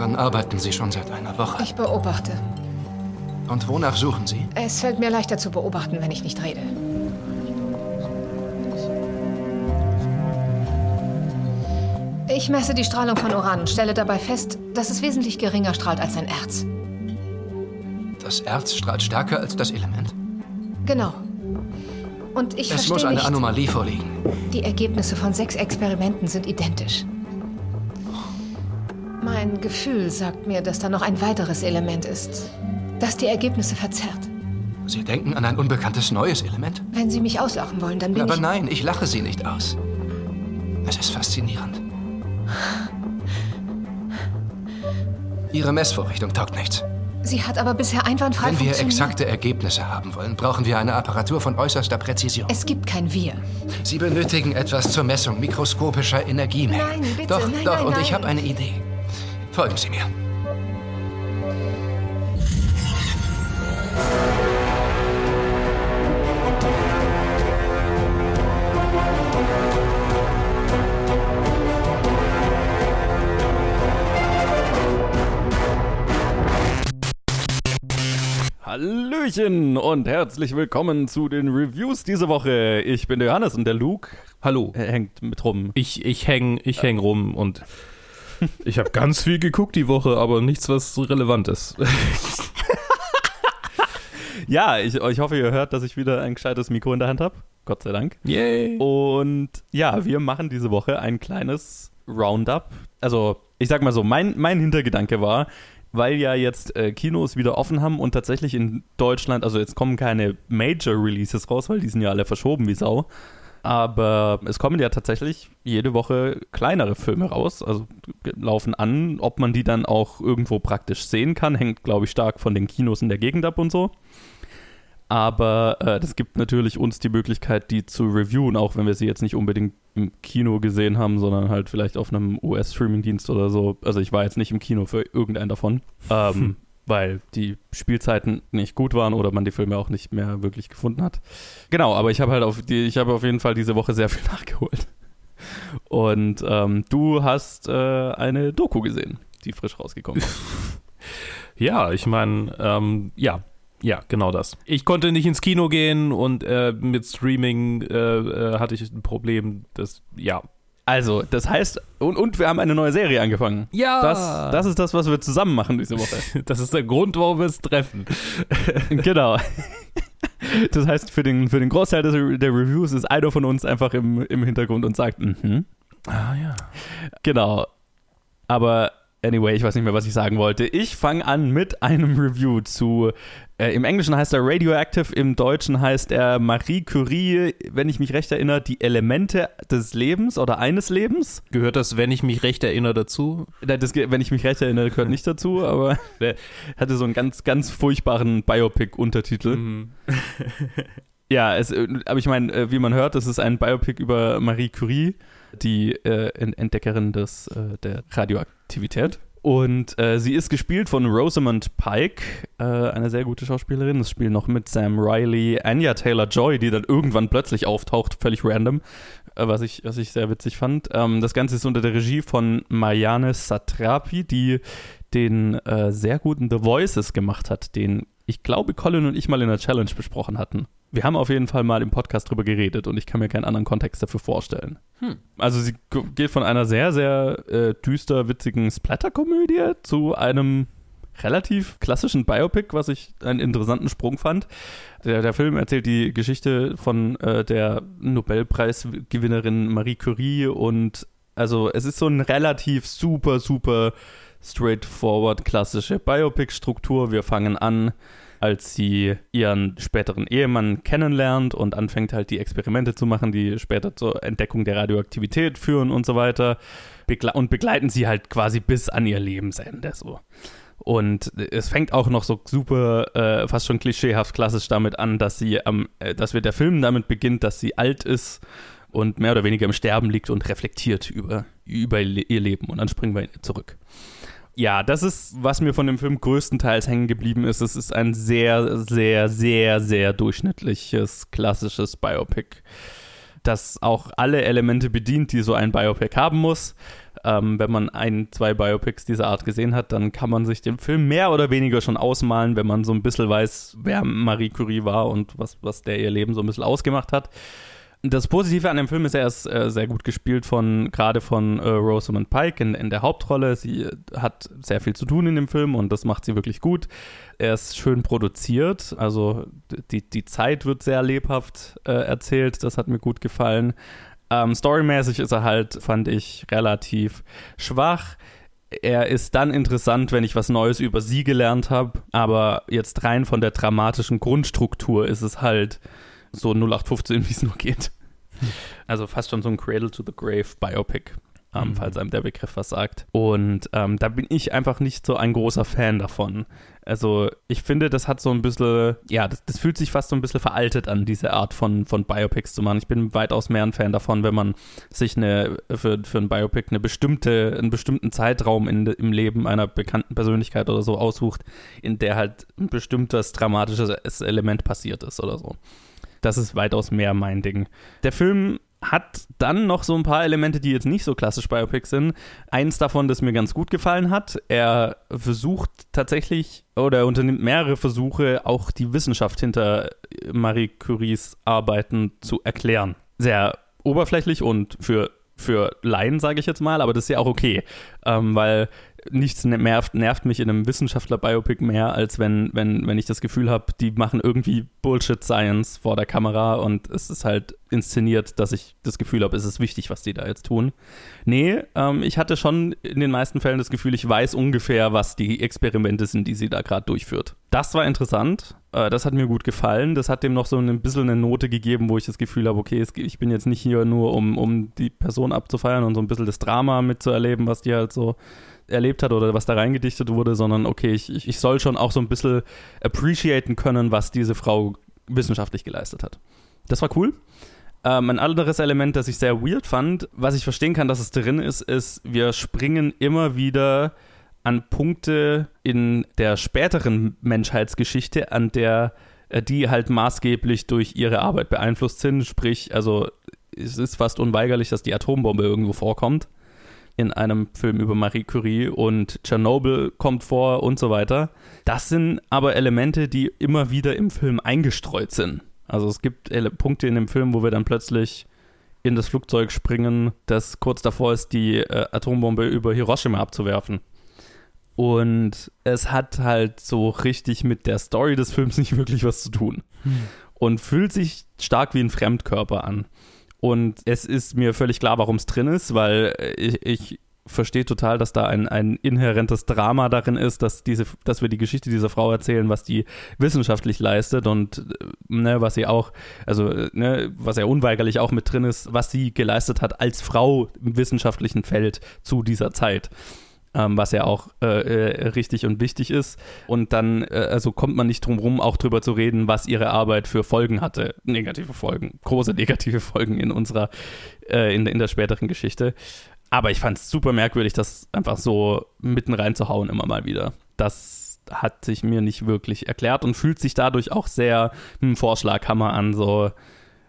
Daran arbeiten Sie schon seit einer Woche. Ich beobachte. Und wonach suchen Sie? Es fällt mir leichter zu beobachten, wenn ich nicht rede. Ich messe die Strahlung von Uran und stelle dabei fest, dass es wesentlich geringer strahlt als ein Erz. Das Erz strahlt stärker als das Element? Genau. Und ich Es verstehe muss eine nicht, Anomalie vorliegen. die Ergebnisse von sechs Experimenten sind identisch. Mein Gefühl sagt mir, dass da noch ein weiteres Element ist, das die Ergebnisse verzerrt. Sie denken an ein unbekanntes neues Element? Wenn Sie mich auslachen wollen, dann bin Aber ich... nein, ich lache Sie nicht aus. Es ist faszinierend. Ihre Messvorrichtung taugt nichts. Sie hat aber bisher einwandfrei Wenn wir exakte Ergebnisse haben wollen, brauchen wir eine Apparatur von äußerster Präzision. Es gibt kein Wir. Sie benötigen etwas zur Messung mikroskopischer Energiemengen. Nein, bitte, Doch, nein, doch, nein, und ich nein. habe eine Idee. Folgen Sie mir. Hallöchen und herzlich willkommen zu den Reviews diese Woche. Ich bin der Johannes und der Luke Hallo. äh, hängt mit rum. Ich, ich häng, ich häng rum und ich habe ganz viel geguckt die Woche, aber nichts, was relevant ist. Ja, ich, ich hoffe, ihr hört, dass ich wieder ein gescheites Mikro in der Hand habe. Gott sei Dank. Yay. Und ja, wir machen diese Woche ein kleines Roundup. Also, ich sag mal so, mein, mein Hintergedanke war, weil ja jetzt äh, Kinos wieder offen haben und tatsächlich in Deutschland, also jetzt kommen keine Major Releases raus, weil die sind ja alle verschoben wie Sau. Aber es kommen ja tatsächlich jede Woche kleinere Filme raus, also laufen an. Ob man die dann auch irgendwo praktisch sehen kann, hängt, glaube ich, stark von den Kinos in der Gegend ab und so. Aber äh, das gibt natürlich uns die Möglichkeit, die zu reviewen, auch wenn wir sie jetzt nicht unbedingt im Kino gesehen haben, sondern halt vielleicht auf einem US-Streaming-Dienst oder so. Also ich war jetzt nicht im Kino für irgendeinen davon, ähm, weil die Spielzeiten nicht gut waren oder man die Filme auch nicht mehr wirklich gefunden hat. Genau, aber ich habe halt auf die, ich habe auf jeden Fall diese Woche sehr viel nachgeholt. Und ähm, du hast äh, eine Doku gesehen, die frisch rausgekommen ist. Ja, ich meine, ähm, ja, ja, genau das. Ich konnte nicht ins Kino gehen und äh, mit Streaming äh, äh, hatte ich ein Problem. Das, ja. Also, das heißt, und, und wir haben eine neue Serie angefangen. Ja. Das, das ist das, was wir zusammen machen diese Woche. Das ist der Grund, warum wir es treffen. genau. Das heißt, für den, für den Großteil des, der Reviews ist einer von uns einfach im, im Hintergrund und sagt, mhm. Ah, ja. Genau. Aber anyway, ich weiß nicht mehr, was ich sagen wollte. Ich fange an mit einem Review zu. Äh, Im Englischen heißt er Radioactive, im Deutschen heißt er Marie Curie, wenn ich mich recht erinnere, die Elemente des Lebens oder eines Lebens. Gehört das, wenn ich mich recht erinnere, dazu? Nein, Das, wenn ich mich recht erinnere, gehört nicht dazu, aber der hatte so einen ganz, ganz furchtbaren Biopic-Untertitel. Mhm. Ja, es, äh, aber ich meine, äh, wie man hört, es ist ein Biopic über Marie Curie, die äh, Ent- Entdeckerin des, äh, der Radioaktivität. Und äh, sie ist gespielt von Rosamund Pike, äh, eine sehr gute Schauspielerin. Es spielen noch mit Sam Riley, Anya Taylor-Joy, die dann irgendwann plötzlich auftaucht, völlig random, äh, was, ich, was ich sehr witzig fand. Ähm, das Ganze ist unter der Regie von Marianne Satrapi, die den äh, sehr guten The Voices gemacht hat, den ich glaube, Colin und ich mal in der Challenge besprochen hatten. Wir haben auf jeden Fall mal im Podcast drüber geredet und ich kann mir keinen anderen Kontext dafür vorstellen. Hm. Also sie geht von einer sehr, sehr äh, düster, witzigen Splatter-Komödie zu einem relativ klassischen Biopic, was ich einen interessanten Sprung fand. Der, der Film erzählt die Geschichte von äh, der Nobelpreisgewinnerin Marie Curie und also es ist so ein relativ super, super straightforward klassische Biopic-Struktur. Wir fangen an, als sie ihren späteren Ehemann kennenlernt und anfängt halt die Experimente zu machen, die später zur Entdeckung der Radioaktivität führen und so weiter. Begle und begleiten sie halt quasi bis an ihr Lebensende so. Und es fängt auch noch so super, äh, fast schon klischeehaft klassisch damit an, dass sie am, äh, dass wir der Film damit beginnt, dass sie alt ist und mehr oder weniger im Sterben liegt und reflektiert über, über ihr Leben. Und dann springen wir zurück. Ja, das ist, was mir von dem Film größtenteils hängen geblieben ist. Es ist ein sehr, sehr, sehr, sehr durchschnittliches, klassisches Biopic, das auch alle Elemente bedient, die so ein Biopic haben muss. ähm, wenn man ein, zwei Biopics dieser Art gesehen hat, dann kann man sich den Film mehr oder weniger schon ausmalen, wenn man so ein bisschen weiß, wer Marie Curie war und was, was der ihr Leben so ein bisschen ausgemacht hat. Das Positive an dem Film ist, er ist äh, sehr gut gespielt von, gerade von äh, Rosamund Pike in, in der Hauptrolle. Sie hat sehr viel zu tun in dem Film und das macht sie wirklich gut. Er ist schön produziert, also die, die Zeit wird sehr lebhaft äh, erzählt. Das hat mir gut gefallen. Ähm, storymäßig ist er halt, fand ich, relativ schwach. Er ist dann interessant, wenn ich was Neues über sie gelernt habe, aber jetzt rein von der dramatischen Grundstruktur ist es halt so 0815, wie es nur geht. Also fast schon so ein Cradle to the Grave Biopic. Ähm, mhm. falls einem der Begriff was sagt. Und ähm, da bin ich einfach nicht so ein großer Fan davon. Also ich finde, das hat so ein bisschen, ja, das, das, fühlt sich fast so ein bisschen veraltet an, diese Art von, von Biopics zu machen. Ich bin weitaus mehr ein Fan davon, wenn man sich eine, für, für ein Biopic eine bestimmte, einen bestimmten Zeitraum in, im Leben einer bekannten Persönlichkeit oder so aussucht, in der halt ein bestimmtes dramatisches Element passiert ist oder so. Das ist weitaus mehr mein Ding. Der Film hat dann noch so ein paar Elemente, die jetzt nicht so klassisch Biopics sind. Eins davon, das mir ganz gut gefallen hat, er versucht tatsächlich oder er unternimmt mehrere Versuche, auch die Wissenschaft hinter Marie Curies Arbeiten zu erklären. Sehr oberflächlich und für für Laien, sage ich jetzt mal, aber das ist ja auch okay, ähm, weil nichts nervt, nervt mich in einem Wissenschaftler-Biopic mehr, als wenn, wenn, wenn ich das Gefühl habe, die machen irgendwie Bullshit-Science vor der Kamera und es ist halt inszeniert, dass ich das Gefühl habe, es ist wichtig, was die da jetzt tun. Nee, ähm, ich hatte schon in den meisten Fällen das Gefühl, ich weiß ungefähr, was die Experimente sind, die sie da gerade durchführt. Das war interessant. Äh, das hat mir gut gefallen. Das hat dem noch so ein bisschen eine Note gegeben, wo ich das Gefühl habe, okay, es, ich bin jetzt nicht hier nur, um, um die Person abzufeiern und so ein bisschen das Drama mitzuerleben, was die halt so erlebt hat oder was da reingedichtet wurde, sondern okay, ich, ich soll schon auch so ein bisschen appreciaten können, was diese Frau wissenschaftlich geleistet hat. Das war cool. Ähm, ein anderes Element, das ich sehr weird fand, was ich verstehen kann, dass es drin ist, ist, wir springen immer wieder an Punkte in der späteren Menschheitsgeschichte, an der äh, die halt maßgeblich durch ihre Arbeit beeinflusst sind. Sprich, also es ist fast unweigerlich, dass die Atombombe irgendwo vorkommt in einem Film über Marie Curie und Tschernobyl kommt vor und so weiter. Das sind aber Elemente, die immer wieder im Film eingestreut sind. Also es gibt Punkte in dem Film, wo wir dann plötzlich in das Flugzeug springen, das kurz davor ist, die äh, Atombombe über Hiroshima abzuwerfen. Und es hat halt so richtig mit der Story des Films nicht wirklich was zu tun. Hm. Und fühlt sich stark wie ein Fremdkörper an. Und es ist mir völlig klar, warum es drin ist, weil ich, ich verstehe total, dass da ein, ein inhärentes Drama darin ist, dass, diese, dass wir die Geschichte dieser Frau erzählen, was die wissenschaftlich leistet und ne, was sie auch, also ne, was ja unweigerlich auch mit drin ist, was sie geleistet hat als Frau im wissenschaftlichen Feld zu dieser Zeit ähm, was ja auch äh, äh, richtig und wichtig ist. Und dann, äh, also kommt man nicht drum rum, auch drüber zu reden, was ihre Arbeit für Folgen hatte. Negative Folgen, große negative Folgen in unserer, äh, in, in der späteren Geschichte. Aber ich fand es super merkwürdig, das einfach so mitten reinzuhauen immer mal wieder. Das hat sich mir nicht wirklich erklärt und fühlt sich dadurch auch sehr hm, Vorschlaghammer an, so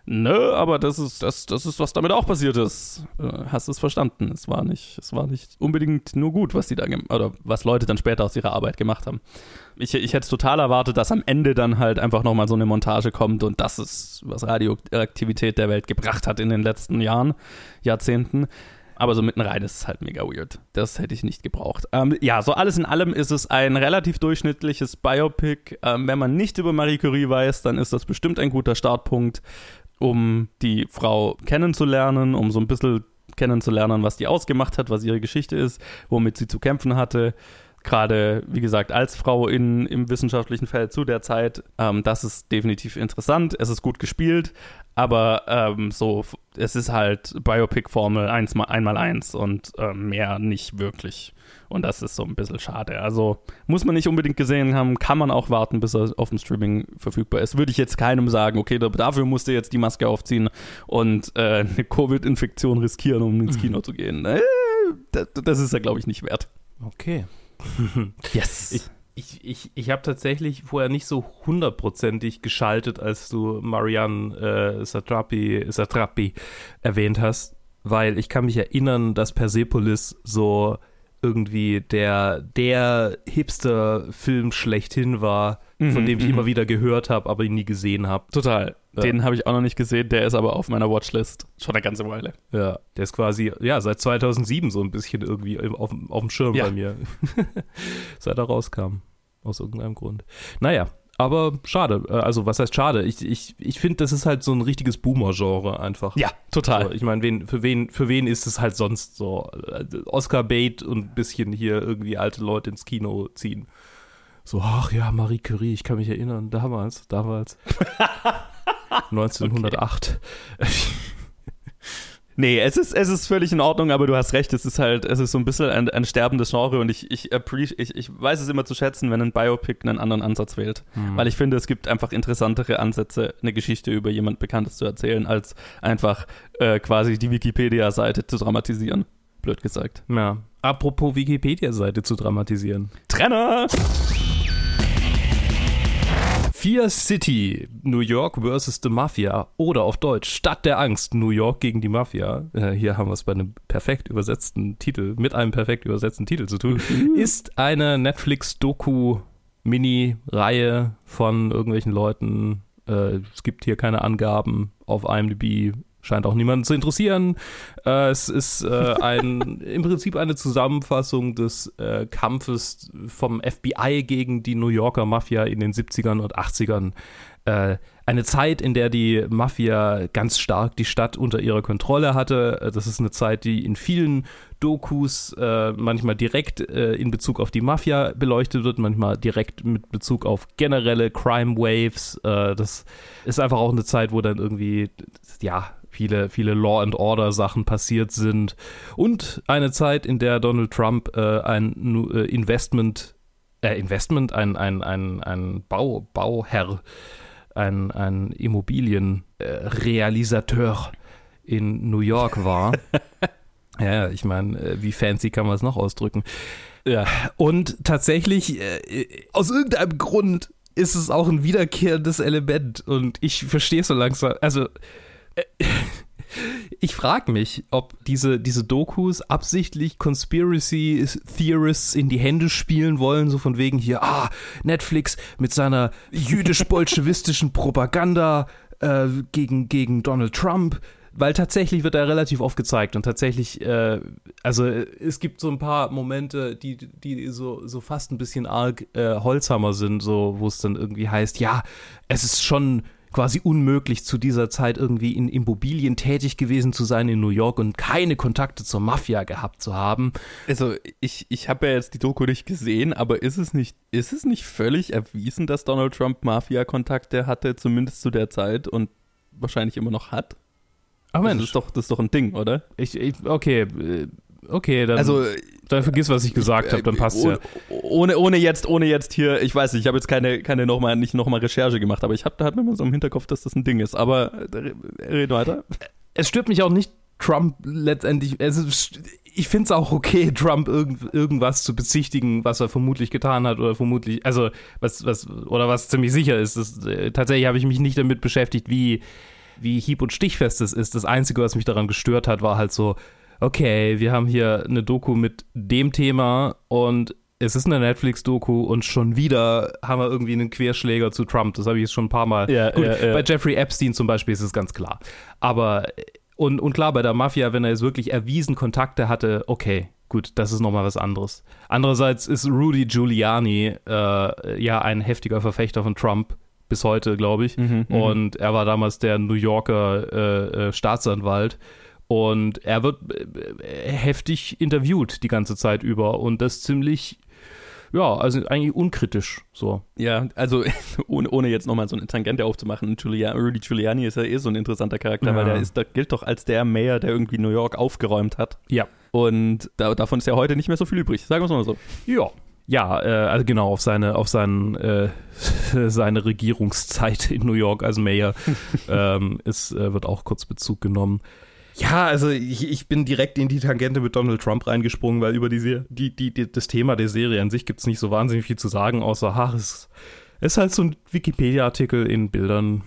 Nö, aber das ist, das, das ist, was damit auch passiert ist. Äh, hast du es verstanden? Es war nicht, es war nicht unbedingt nur gut, was die da oder was Leute dann später aus ihrer Arbeit gemacht haben. Ich, ich hätte es total erwartet, dass am Ende dann halt einfach nochmal so eine Montage kommt und das ist, was Radioaktivität der Welt gebracht hat in den letzten Jahren, Jahrzehnten. Aber so mitten rein ist es halt mega weird. Das hätte ich nicht gebraucht. Ähm, ja, so alles in allem ist es ein relativ durchschnittliches Biopic. Ähm, wenn man nicht über Marie Curie weiß, dann ist das bestimmt ein guter Startpunkt um die Frau kennenzulernen, um so ein bisschen kennenzulernen, was die ausgemacht hat, was ihre Geschichte ist, womit sie zu kämpfen hatte. Gerade, wie gesagt, als Frau in, im wissenschaftlichen Feld zu der Zeit. Ähm, das ist definitiv interessant. Es ist gut gespielt, aber ähm, so, es ist halt Biopic-Formel 1 mal, einmal eins und äh, mehr nicht wirklich. Und das ist so ein bisschen schade. Also muss man nicht unbedingt gesehen haben, kann man auch warten, bis er auf dem Streaming verfügbar ist. Würde ich jetzt keinem sagen, okay, dafür musst du jetzt die Maske aufziehen und äh, eine Covid-Infektion riskieren, um ins Kino zu gehen. Äh, das, das ist ja, glaube ich, nicht wert. Okay. yes. Ich ich, ich, ich habe tatsächlich vorher nicht so hundertprozentig geschaltet, als du Marianne äh, Satrapi, Satrapi erwähnt hast. weil ich kann mich erinnern, dass Persepolis so irgendwie der, der Hipster-Film schlechthin war, von Mhm, dem ich mhm. immer wieder gehört habe, aber ihn nie gesehen habe. Total. Ja. Den habe ich auch noch nicht gesehen, der ist aber auf meiner Watchlist schon eine ganze Weile. Ja, der ist quasi, ja, seit 2007 so ein bisschen irgendwie auf, dem- auf dem Schirm Ja. bei mir. seit er rauskam. Aus irgendeinem Grund. Naja, aber schade. Äh, Also, was heißt schade? Ich, ich, ich finde, das ist halt so ein richtiges Boomer-Genre einfach. Ja, total. So, ich meine, wen, für, wen, für wen ist es halt sonst so? Äh, Oscar-Bait und ein bisschen hier irgendwie alte Leute ins Kino ziehen. So, ach ja, Marie Curie, ich kann mich erinnern, damals, damals. 1908. Nee, es ist, es ist völlig in Ordnung, aber du hast recht, es ist halt, es ist so ein bisschen ein, ein sterbendes Genre und ich, ich, ich, ich weiß es immer zu schätzen, wenn ein Biopic einen anderen Ansatz wählt. Weil ich finde, es gibt einfach interessantere Ansätze, eine Geschichte über jemand Bekanntes zu erzählen, als einfach äh, quasi die Wikipedia-Seite zu dramatisieren. Blöd gesagt. Ja. Apropos Wikipedia-Seite zu dramatisieren. Trenner! Fear City, New York versus the Mafia oder auf Deutsch Stadt der Angst, New York gegen die Mafia. Äh, hier haben wir es bei einem perfekt übersetzten Titel, mit einem perfekt übersetzten Titel zu tun. Ist eine Netflix-Doku-Mini-Reihe von irgendwelchen Leuten. Äh, es gibt hier keine Angaben auf IMDb. Scheint auch niemanden zu interessieren. Äh, es ist äh, ein, im Prinzip eine Zusammenfassung des äh, Kampfes vom FBI gegen die New Yorker Mafia in den 70ern und 80ern. Äh, eine Zeit, in der die Mafia ganz stark die Stadt unter ihrer Kontrolle hatte. Äh, Das ist eine Zeit, die in vielen Dokus äh, manchmal direkt in Bezug auf die Mafia beleuchtet wird, manchmal direkt mit Bezug auf generelle Crime Waves. Das ist einfach auch eine Zeit, wo dann irgendwie, ja, viele, viele Law and Order Sachen passiert sind. Und eine Zeit, in der Donald Trump äh, ein äh, Investment, äh, Investment, ein, ein, ein, ein Bau, Bauherr, ein, ein Immobilienrealisateur in New York war. ja, ich meine, äh, wie fancy kann man es noch ausdrücken? Ja. Und tatsächlich, äh, aus irgendeinem Grund ist es auch ein wiederkehrendes Element. Und ich verstehe so langsam. Also, äh, ich frage mich, ob diese, diese Dokus absichtlich Conspiracy Theorists in die Hände spielen wollen, so von wegen hier, ah, Netflix mit seiner jüdisch-bolschewistischen Propaganda äh, gegen, gegen Donald Trump. Weil tatsächlich wird er relativ oft gezeigt und tatsächlich, äh, also äh, es gibt so ein paar Momente, die, die so, so fast ein bisschen arg äh, Holzhammer sind, so wo es dann irgendwie heißt, ja, es ist schon quasi unmöglich zu dieser Zeit irgendwie in Immobilien tätig gewesen zu sein in New York und keine Kontakte zur Mafia gehabt zu haben. Also ich, ich habe ja jetzt die Doku nicht gesehen, aber ist es nicht, ist es nicht völlig erwiesen, dass Donald Trump Mafia-Kontakte hatte, zumindest zu der Zeit und wahrscheinlich immer noch hat? Ach Das ist doch, das ist doch ein Ding, oder? ich, ich, okay, äh, okay, dann, Also dann vergiss, was ich gesagt habe, dann passt ja. ohne, ohne, jetzt, ohne jetzt hier, ich weiß nicht, ich habe jetzt keine, keine nochmal, nicht nochmal Recherche gemacht, aber ich habe da hat mir mal so im Hinterkopf, dass das ein Ding ist. Aber äh, red weiter. es stört mich auch nicht, Trump letztendlich, also ich finde es auch okay, Trump irgend, irgendwas zu bezichtigen, was er vermutlich getan hat oder vermutlich, also was, was, oder was ziemlich sicher ist. Das, äh, tatsächlich habe ich mich nicht damit beschäftigt, wie, wie hieb- und stichfest es ist. Das Einzige, was mich daran gestört hat, war halt so, okay, wir haben hier eine Doku mit dem Thema und es ist eine Netflix-Doku und schon wieder haben wir irgendwie einen Querschläger zu Trump. Das habe ich jetzt schon ein paar Mal. Ja, Gut, ja, ja. bei Jeffrey Epstein zum Beispiel ist es ganz klar. Aber und, und klar, bei der Mafia, wenn er jetzt wirklich erwiesen Kontakte hatte, okay, gut, das ist nochmal was anderes. Andererseits ist Rudy Giuliani äh, ja ein heftiger Verfechter von Trump, bis heute, glaube ich. Mhm, und er war damals der New Yorker äh, äh, Staatsanwalt. Und er wird äh, heftig interviewt die ganze Zeit über und das ziemlich, ja, also eigentlich unkritisch so. Ja, also ohne, ohne jetzt nochmal so eine Tangente aufzumachen, Giulia, Rudy Giuliani ist ja eh so ein interessanter Charakter, Ja. weil der ist, der gilt doch als der Mayor, der irgendwie New York aufgeräumt hat. Ja. Und da, davon ist ja heute nicht mehr so viel übrig, sagen wir es mal so. Ja. Ja, äh, also genau, auf seine, auf seinen, äh, seine Regierungszeit in New York als Mayor ähm, ist, äh, wird auch kurz Bezug genommen. Ja, also ich, ich bin direkt in die Tangente mit Donald Trump reingesprungen, weil über die, die, die, das Thema der Serie an sich gibt es nicht so wahnsinnig viel zu sagen, außer, ach, es ist halt so ein Wikipedia-Artikel in Bildern.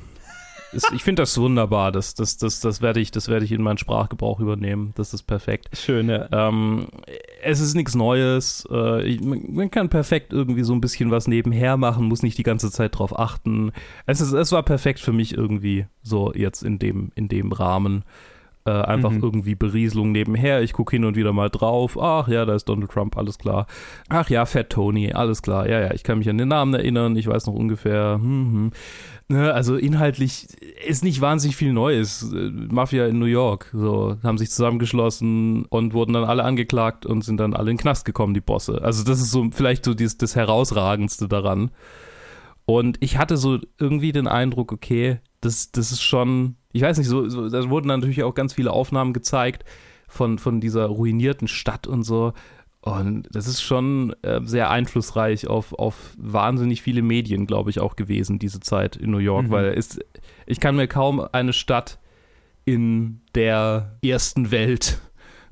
ist, ich finde das wunderbar. Das, das, das, das werde ich, das werde ich in meinen Sprachgebrauch übernehmen. Das ist perfekt. Schön, ja. Ähm, es ist nichts Neues. Äh, ich, man kann perfekt irgendwie so ein bisschen was nebenher machen, muss nicht die ganze Zeit drauf achten. Es, ist, es war perfekt für mich irgendwie so jetzt in dem, in dem Rahmen. Äh, einfach Mhm. irgendwie Berieselung nebenher. Ich gucke hin und wieder mal drauf. Ach ja, da ist Donald Trump, alles klar. Ach ja, Fat Tony, alles klar. Ja, ja, ich kann mich an den Namen erinnern. Ich weiß noch ungefähr. Hm, hm. Ne, also inhaltlich ist nicht wahnsinnig viel Neues. Äh, Mafia in New York, so haben sich zusammengeschlossen und wurden dann alle angeklagt und sind dann alle in den Knast gekommen, die Bosse. Also das ist so vielleicht so dies, das herausragendste daran. Und ich hatte so irgendwie den Eindruck, okay, das, das ist schon, ich weiß nicht, so, so da wurden natürlich auch ganz viele Aufnahmen gezeigt von, von dieser ruinierten Stadt und so. Und das ist schon äh, sehr einflussreich auf, auf wahnsinnig viele Medien, glaube ich, auch gewesen, diese Zeit in New York, Mhm. weil es, ich kann mir kaum eine Stadt in der ersten Welt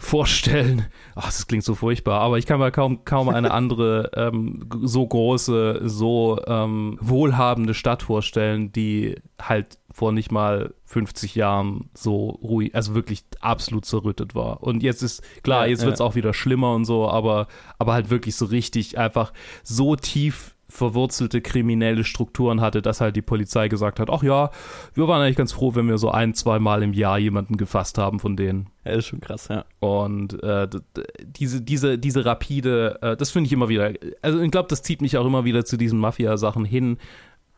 vorstellen. Ach, das klingt so furchtbar, aber ich kann mir kaum, kaum eine andere ähm, so große, so ähm, wohlhabende Stadt vorstellen, die halt vor nicht mal 50 Jahren so ruhig, also wirklich absolut zerrüttet war. Und jetzt ist, klar, jetzt wird es auch wieder schlimmer und so, aber, aber halt wirklich so richtig einfach so tief verwurzelte kriminelle Strukturen hatte, dass halt die Polizei gesagt hat, ach ja, wir waren eigentlich ganz froh, wenn wir so ein, zwei Mal im Jahr jemanden gefasst haben von denen. ja. Ist schon krass, ja. Und äh, diese, diese, diese rapide, äh, das finde ich immer wieder, also ich glaube, das zieht mich auch immer wieder zu diesen Mafia-Sachen hin.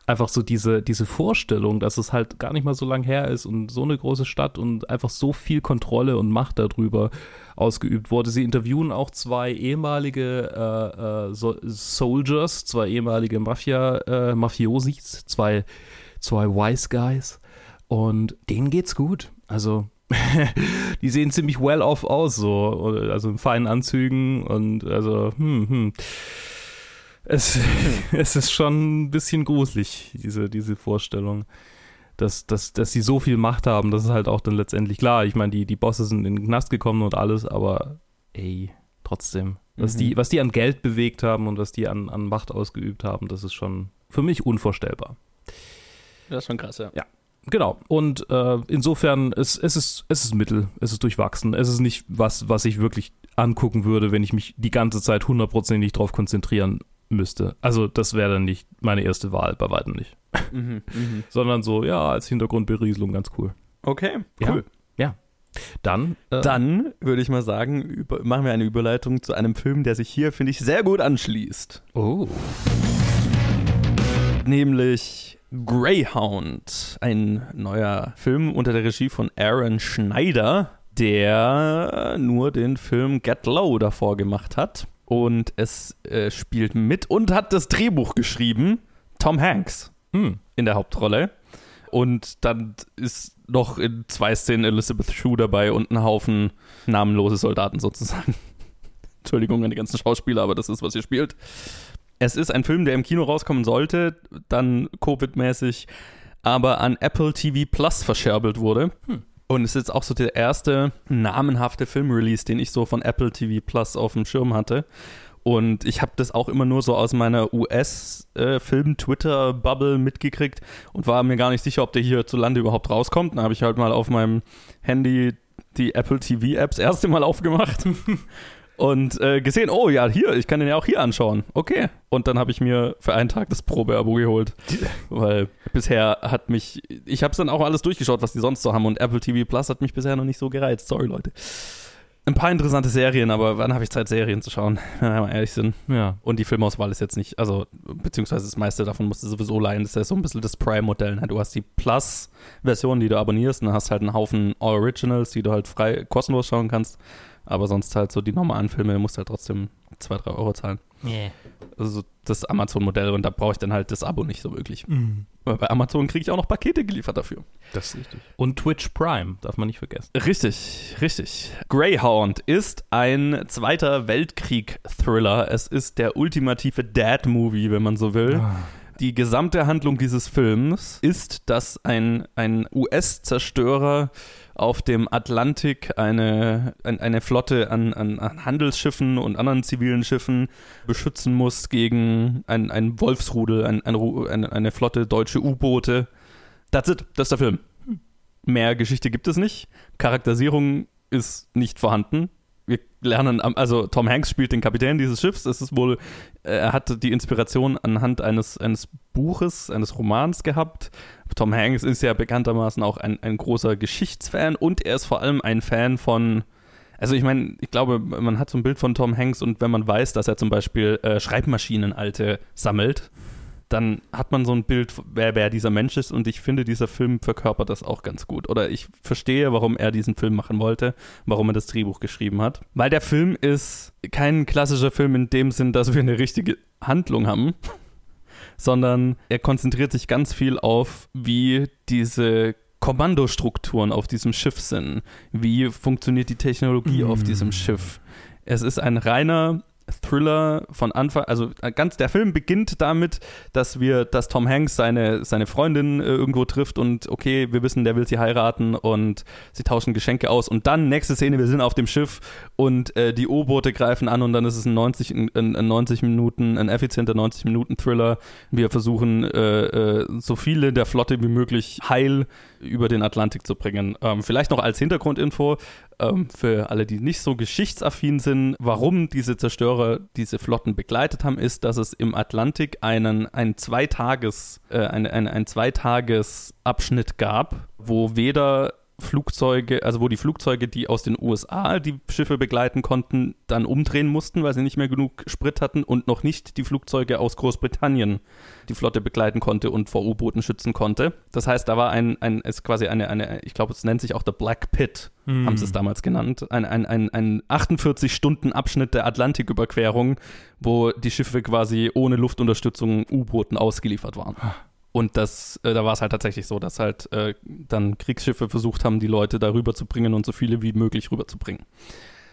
Einfach so diese, diese Vorstellung, dass es halt gar nicht mal so lang her ist und so eine große Stadt und einfach so viel Kontrolle und Macht darüber ausgeübt wurde. Sie interviewen auch zwei ehemalige äh, äh, so Soldiers, zwei ehemalige Mafia, äh, Mafiosis, zwei, zwei Wise Guys und denen geht's gut. Also die sehen ziemlich well off aus, so, also in feinen Anzügen und also, hm, hm. Es, es ist schon ein bisschen gruselig, diese, diese Vorstellung, dass, dass, dass sie so viel Macht haben, das ist halt auch dann letztendlich klar. Ich meine, die, die Bosse sind in den Knast gekommen und alles, aber ey, trotzdem. Was, Mhm. die, was die an Geld bewegt haben und was die an, an Macht ausgeübt haben, das ist schon für mich unvorstellbar. Das ist schon krass, ja. Genau. Und äh, insofern, es, es, ist, es ist Mittel, es ist durchwachsen. Es ist nicht was, was ich wirklich angucken würde, wenn ich mich die ganze Zeit hundertprozentig drauf konzentrieren müsste. Also das wäre dann nicht meine erste Wahl, bei weitem nicht. Mhm, mhm. Sondern so, ja, als Hintergrundberieselung ganz cool. Okay, Ja. cool. Dann, äh, Dann würde ich mal sagen, über, machen wir eine Überleitung zu einem Film, der sich hier, finde ich, sehr gut anschließt. Oh. Nämlich Greyhound, ein neuer Film unter der Regie von Aaron Schneider, der nur den Film Get Low davor gemacht hat. Und es äh, spielt mit und hat das Drehbuch geschrieben Tom Hanks Hm. in der Hauptrolle. Und dann ist noch in zwei Szenen Elizabeth Shue dabei und ein Haufen namenlose Soldaten sozusagen. Entschuldigung an die ganzen Schauspieler, aber das ist, was ihr spielt. Es ist ein Film, der im Kino rauskommen sollte, dann Covid-mäßig, aber an Apple TV Plus verscherbelt wurde. Hm. Und es ist jetzt auch so der erste namenhafte Filmrelease, den ich so von Apple TV Plus auf dem Schirm hatte. Und ich habe das auch immer nur so aus meiner US-Film-Twitter-Bubble mitgekriegt und war mir gar nicht sicher, ob der hierzulande überhaupt rauskommt. Dann habe ich halt mal auf meinem Handy die Apple TV-Apps erste Mal aufgemacht und äh, gesehen, oh ja, hier, ich kann den ja auch hier anschauen. Okay. Und dann habe ich mir für einen Tag das Probeabo geholt, weil bisher hat mich, ich habe es dann auch alles durchgeschaut, was die sonst so haben und Apple TV Plus hat mich bisher noch nicht so gereizt. Sorry, Leute. Ein paar interessante Serien, aber wann habe ich Zeit, Serien zu schauen, wenn wir mal ehrlich sind? Ja. Und die Filmauswahl ist jetzt nicht, also, beziehungsweise das meiste davon musst du sowieso leihen. Das ist ja so ein bisschen das Prime-Modell. Ne? Du hast die Plus-Version, die du abonnierst, und dann hast halt einen Haufen Originals, die du halt frei kostenlos schauen kannst. Aber sonst halt so die normalen Filme musst du halt trotzdem 2, 3 Euro zahlen. Also so das Amazon-Modell und da brauche ich dann halt das Abo nicht so wirklich. Weil bei Amazon kriege ich auch noch Pakete geliefert dafür. Das ist richtig. Und Twitch Prime, darf man nicht vergessen. Richtig, richtig. Greyhound ist ein Zweiter Weltkrieg-Thriller. Es ist der ultimative Dad-Movie, wenn man so will. Die gesamte Handlung dieses Films ist, dass ein, ein US-Zerstörer auf dem Atlantik eine, ein, eine Flotte an, an, an Handelsschiffen und anderen zivilen Schiffen beschützen muss gegen ein, ein Wolfsrudel, ein, ein, eine Flotte deutsche U-Boote, That's it. Das ist der Film. Mehr Geschichte gibt es nicht. Charakterisierung ist nicht vorhanden. Wir lernen, also Tom Hanks spielt den Kapitän dieses Schiffs. Es ist wohl, er hat die Inspiration anhand eines, eines Buches, eines Romans gehabt. Tom Hanks ist ja bekanntermaßen auch ein, ein großer Geschichtsfan und er ist vor allem ein Fan von also ich meine, ich glaube, man hat so ein Bild von Tom Hanks und wenn man weiß, dass er zum Beispiel äh, Schreibmaschinenalte sammelt, dann hat man so ein Bild, wer, wer dieser Mensch ist und ich finde, dieser Film verkörpert das auch ganz gut. Oder ich verstehe, warum er diesen Film machen wollte, warum er das Drehbuch geschrieben hat. Weil der Film ist kein klassischer Film in dem Sinn, dass wir eine richtige Handlung haben, sondern er konzentriert sich ganz viel auf, wie diese Kommandostrukturen auf diesem Schiff sind. Wie funktioniert die Technologie mm. auf diesem Schiff? Es ist ein reiner Thriller von Anfang, also äh, ganz der Film beginnt damit, dass wir, dass Tom Hanks seine, seine Freundin äh, irgendwo trifft und okay, wir wissen, der will sie heiraten und sie tauschen Geschenke aus und dann nächste Szene, wir sind auf dem Schiff und äh, die U-Boote greifen an und dann ist es ein 90, ein, ein 90 Minuten, ein effizienter 90 Minuten Thriller. Wir versuchen äh, äh, so viele der Flotte wie möglich heil über den Atlantik zu bringen. Ähm, vielleicht noch als Hintergrundinfo, ähm, für alle, die nicht so geschichtsaffin sind, warum diese Zerstörer diese Flotten begleitet haben, ist, dass es im Atlantik einen, einen Zweitages, äh, eine, eine, ein Zweitagesabschnitt gab, wo weder Flugzeuge, also wo die Flugzeuge, die aus den USA die Schiffe begleiten konnten, dann umdrehen mussten, weil sie nicht mehr genug Sprit hatten und noch nicht die Flugzeuge aus Großbritannien die Flotte begleiten konnte und vor U-Booten schützen konnte. Das heißt, da war ein, ein ist quasi eine, eine, ich glaube, es nennt sich auch der Black Pit, hm. haben sie es damals genannt, ein, ein, ein, ein 48-Stunden-Abschnitt der Atlantiküberquerung, wo die Schiffe quasi ohne Luftunterstützung U-Booten ausgeliefert waren. Und das, äh, da war es halt tatsächlich so, dass halt äh, dann Kriegsschiffe versucht haben, die Leute da rüber zu bringen und so viele wie möglich rüberzubringen.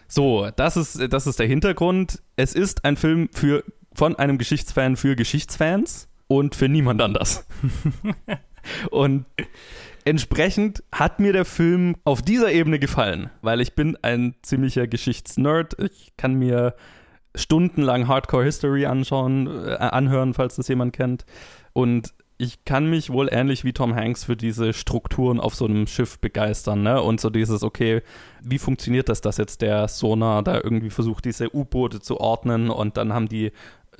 So, das ist, das ist der Hintergrund. Es ist ein Film für, von einem Geschichtsfan für Geschichtsfans und für niemand anders. und entsprechend hat mir der Film auf dieser Ebene gefallen, weil ich bin ein ziemlicher Geschichtsnerd. Ich kann mir stundenlang Hardcore History anschauen, äh, anhören, falls das jemand kennt. Und ich kann mich wohl ähnlich wie Tom Hanks für diese Strukturen auf so einem Schiff begeistern, ne? Und so dieses, okay, wie funktioniert das, dass jetzt der Sonar da irgendwie versucht, diese U-Boote zu ordnen und dann haben die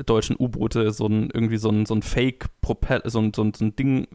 deutschen U-Boote so ein, irgendwie so ein, so ein Fake-Propeller, so ein, so, ein, so ein Ding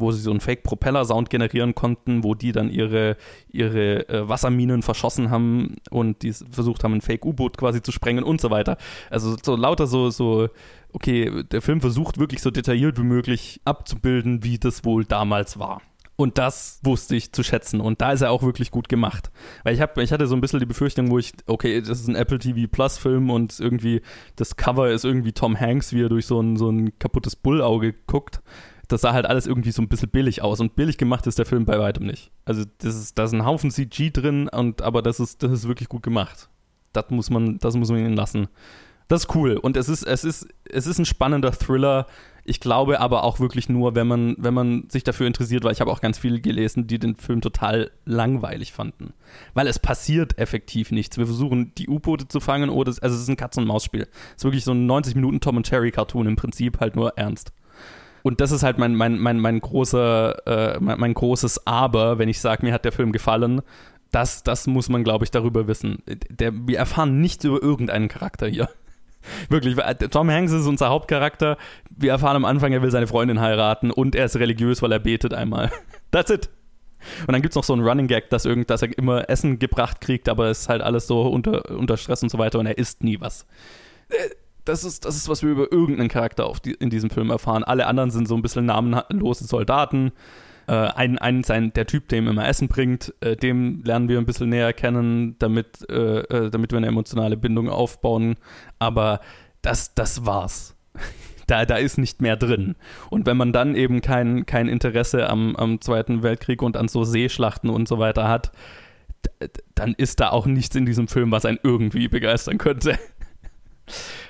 wo sie so einen Fake-Propeller-Sound generieren konnten, wo die dann ihre, ihre äh, Wasserminen verschossen haben und die versucht haben, ein Fake-U-Boot quasi zu sprengen und so weiter. Also so lauter so, so, okay, der Film versucht wirklich so detailliert wie möglich abzubilden, wie das wohl damals war. Und das wusste ich zu schätzen. Und da ist er auch wirklich gut gemacht. Weil ich, hab, ich hatte so ein bisschen die Befürchtung, wo ich, okay, das ist ein Apple TV Plus Film und irgendwie das Cover ist irgendwie Tom Hanks, wie er durch so ein, so ein kaputtes Bullauge guckt das sah halt alles irgendwie so ein bisschen billig aus. Und billig gemacht ist der Film bei weitem nicht. Also das ist, da ist ein Haufen CG drin, und, aber das ist, das ist wirklich gut gemacht. Das muss man, das muss man ihnen lassen. Das ist cool. Und es ist, es ist, es ist ein spannender Thriller. Ich glaube aber auch wirklich nur, wenn man, wenn man sich dafür interessiert, weil ich habe auch ganz viele gelesen, die den Film total langweilig fanden. Weil es passiert effektiv nichts. Wir versuchen, die U-Boote zu fangen oder, also es ist ein Katz-und-Maus-Spiel. Es ist wirklich so ein 90 Minuten Tom und Jerry Cartoon im Prinzip, halt nur ernst. Und das ist halt mein, mein, mein, mein, großer, äh, mein, mein großes Aber, wenn ich sage, mir hat der Film gefallen. Das, das muss man, glaube ich, darüber wissen. Der, wir erfahren nichts über irgendeinen Charakter hier. Wirklich, Tom Hanks ist unser Hauptcharakter. Wir erfahren am Anfang, er will seine Freundin heiraten und er ist religiös, weil er betet einmal. That's it. Und dann gibt es noch so einen Running Gag, dass, irgend, dass er immer Essen gebracht kriegt, aber es ist halt alles so unter, unter Stress und so weiter und er isst nie was. Das ist, das ist, was wir über irgendeinen Charakter auf die, in diesem Film erfahren. Alle anderen sind so ein bisschen namenlose Soldaten. Äh, ein, ein, sein, der Typ, der ihm immer Essen bringt, äh, dem lernen wir ein bisschen näher kennen, damit, äh, äh damit wir eine emotionale Bindung aufbauen. Aber das, das war's. da, da ist nicht mehr drin. Und wenn man dann eben kein, kein Interesse am, am Zweiten Weltkrieg und an so Seeschlachten und so weiter hat, dann ist da auch nichts in diesem Film, was einen irgendwie begeistern könnte.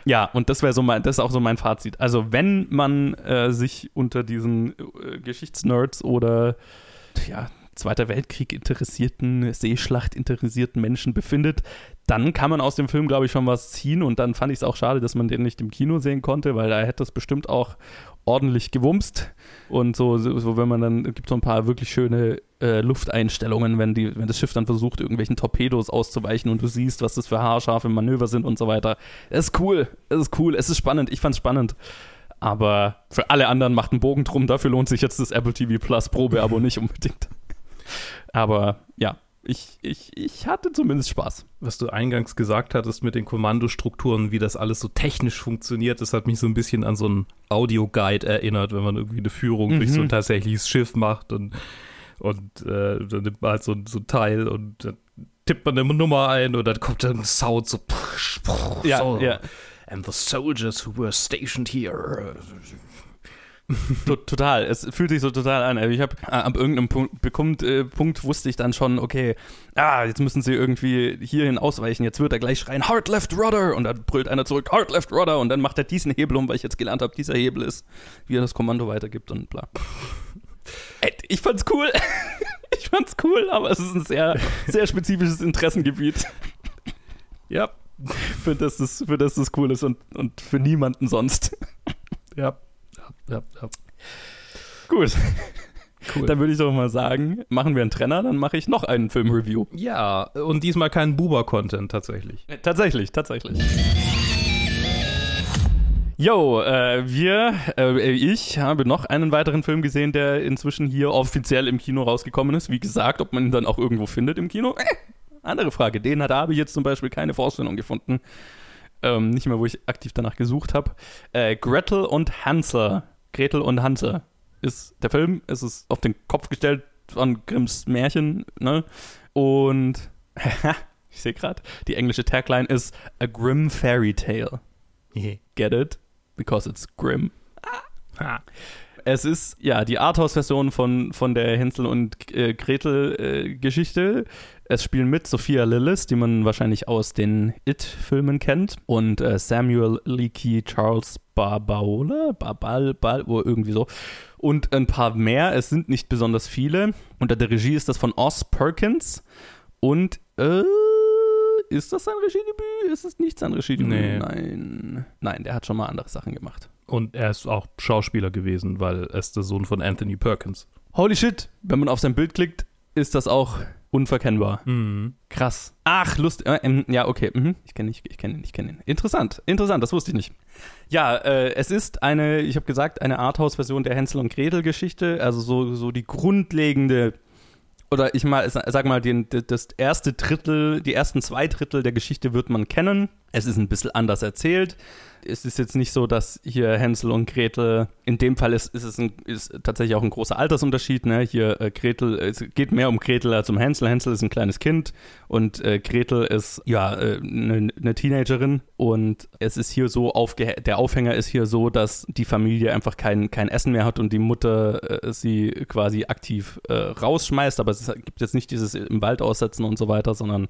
Ja, und das wäre so mein, das ist auch so mein Fazit. Also wenn man äh, sich unter diesen äh, Geschichtsnerds oder ja, Zweiter Weltkrieg interessierten, Seeschlacht interessierten Menschen befindet, dann kann man aus dem Film, glaube ich, schon was ziehen. Und dann fand ich es auch schade, dass man den nicht im Kino sehen konnte, weil da hätte es bestimmt auch ordentlich gewumst. Und so, so wenn man dann, gibt so ein paar wirklich schöne äh, Lufteinstellungen, wenn, die, wenn das Schiff dann versucht, irgendwelchen Torpedos auszuweichen und du siehst, was das für haarscharfe Manöver sind und so weiter. Es ist cool, es ist cool, es ist spannend, ich fand's spannend. Aber für alle anderen macht einen Bogen drum, dafür lohnt sich jetzt das Apple TV Plus Probeabo nicht unbedingt. Aber ja, ich, ich, ich hatte zumindest Spaß. Was du eingangs gesagt hattest mit den Kommandostrukturen, wie das alles so technisch funktioniert, das hat mich so ein bisschen an so einen Audioguide erinnert, wenn man irgendwie eine Führung mhm. durch so ein tatsächliches Schiff macht und, und äh, dann nimmt man halt so, so ein Teil und dann tippt man eine Nummer ein und dann kommt dann ein Sound so. Ja, so. ja and the soldiers who were stationed here. Total, es fühlt sich so total an. Also ich habe äh, ab irgendeinem Punkt, bekommt, äh, Punkt wusste ich dann schon, okay, ah, jetzt müssen sie irgendwie hierhin ausweichen. Jetzt wird er gleich schreien, Hard Left Rudder und dann brüllt einer zurück, Hard Left Rudder und dann macht er diesen Hebel um, weil ich jetzt gelernt habe, dieser Hebel ist, wie er das Kommando weitergibt und bla. ich fand's cool. ich fand's cool, aber es ist ein sehr, sehr spezifisches Interessengebiet. Ja, für das das, für das, das cool ist und, und für niemanden sonst. Ja. Ja, ja, Gut. Cool. Dann würde ich doch mal sagen, machen wir einen Trenner, dann mache ich noch einen Filmreview. Ja, und diesmal keinen Buber-Content tatsächlich. Äh, tatsächlich, tatsächlich. Yo, äh, wir, äh, ich habe noch einen weiteren Film gesehen, der inzwischen hier offiziell im Kino rausgekommen ist. Wie gesagt, ob man ihn dann auch irgendwo findet im Kino, äh, andere Frage. Den habe ich jetzt zum Beispiel keine Vorstellung gefunden. Ähm, nicht mehr, wo ich aktiv danach gesucht habe. Äh, Gretel und Hansel. Gretel und Hansel ist der Film. Es ist auf den Kopf gestellt von Grimms Märchen. Ne? Und ich sehe gerade, die englische Tagline ist A Grim Fairy Tale. Get it? Because it's grim. Ah. Es ist ja die Arthouse-Version von, von der Hänsel und äh, Gretel-Geschichte. Äh, es spielen mit Sophia Lillis, die man wahrscheinlich aus den It-Filmen kennt, und äh, Samuel Leakey, Charles Barbaola, Barbal, Bal, irgendwie so. Und ein paar mehr. Es sind nicht besonders viele. Unter der Regie ist das von Oz Perkins. Und äh, ist das sein Regiedebüt? Ist es nicht sein Regiedebüt? Nee. Nein. Nein, der hat schon mal andere Sachen gemacht. Und er ist auch Schauspieler gewesen, weil er ist der Sohn von Anthony Perkins. Holy shit, wenn man auf sein Bild klickt, ist das auch unverkennbar. Mhm. Krass. Ach, lustig. Äh, ähm, ja, okay. Mhm. Ich kenne ihn, ich kenne ihn, ich kenne ihn. Interessant, interessant, das wusste ich nicht. Ja, äh, es ist eine, ich habe gesagt, eine Arthouse-Version der Hänsel und Gretel-Geschichte. Also so, so die grundlegende, oder ich mal, sag mal, den, das erste Drittel, die ersten zwei Drittel der Geschichte wird man kennen. Es ist ein bisschen anders erzählt es ist jetzt nicht so, dass hier Hänsel und Gretel, in dem Fall ist, ist es ein, ist tatsächlich auch ein großer Altersunterschied. Ne? Hier äh, Gretel, es geht mehr um Gretel als um Hänsel. Hänsel ist ein kleines Kind und äh, Gretel ist ja eine äh, ne, ne Teenagerin und es ist hier so, aufge der Aufhänger ist hier so, dass die Familie einfach kein, kein Essen mehr hat und die Mutter äh, sie quasi aktiv äh, rausschmeißt, aber es gibt jetzt nicht dieses im Wald aussetzen und so weiter, sondern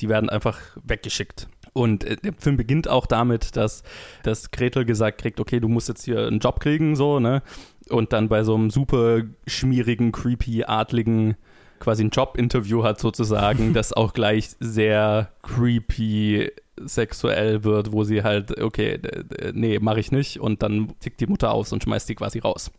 die werden einfach weggeschickt. Und äh, der Film beginnt auch damit, dass, dass Gretel gesagt kriegt, okay, du musst jetzt hier einen Job kriegen, so, ne? Und dann bei so einem super schmierigen, creepy, adligen quasi ein Jobinterview hat sozusagen, das auch gleich sehr creepy sexuell wird, wo sie halt, okay, nee, mache ich nicht und dann tickt die Mutter aus und schmeißt die quasi raus.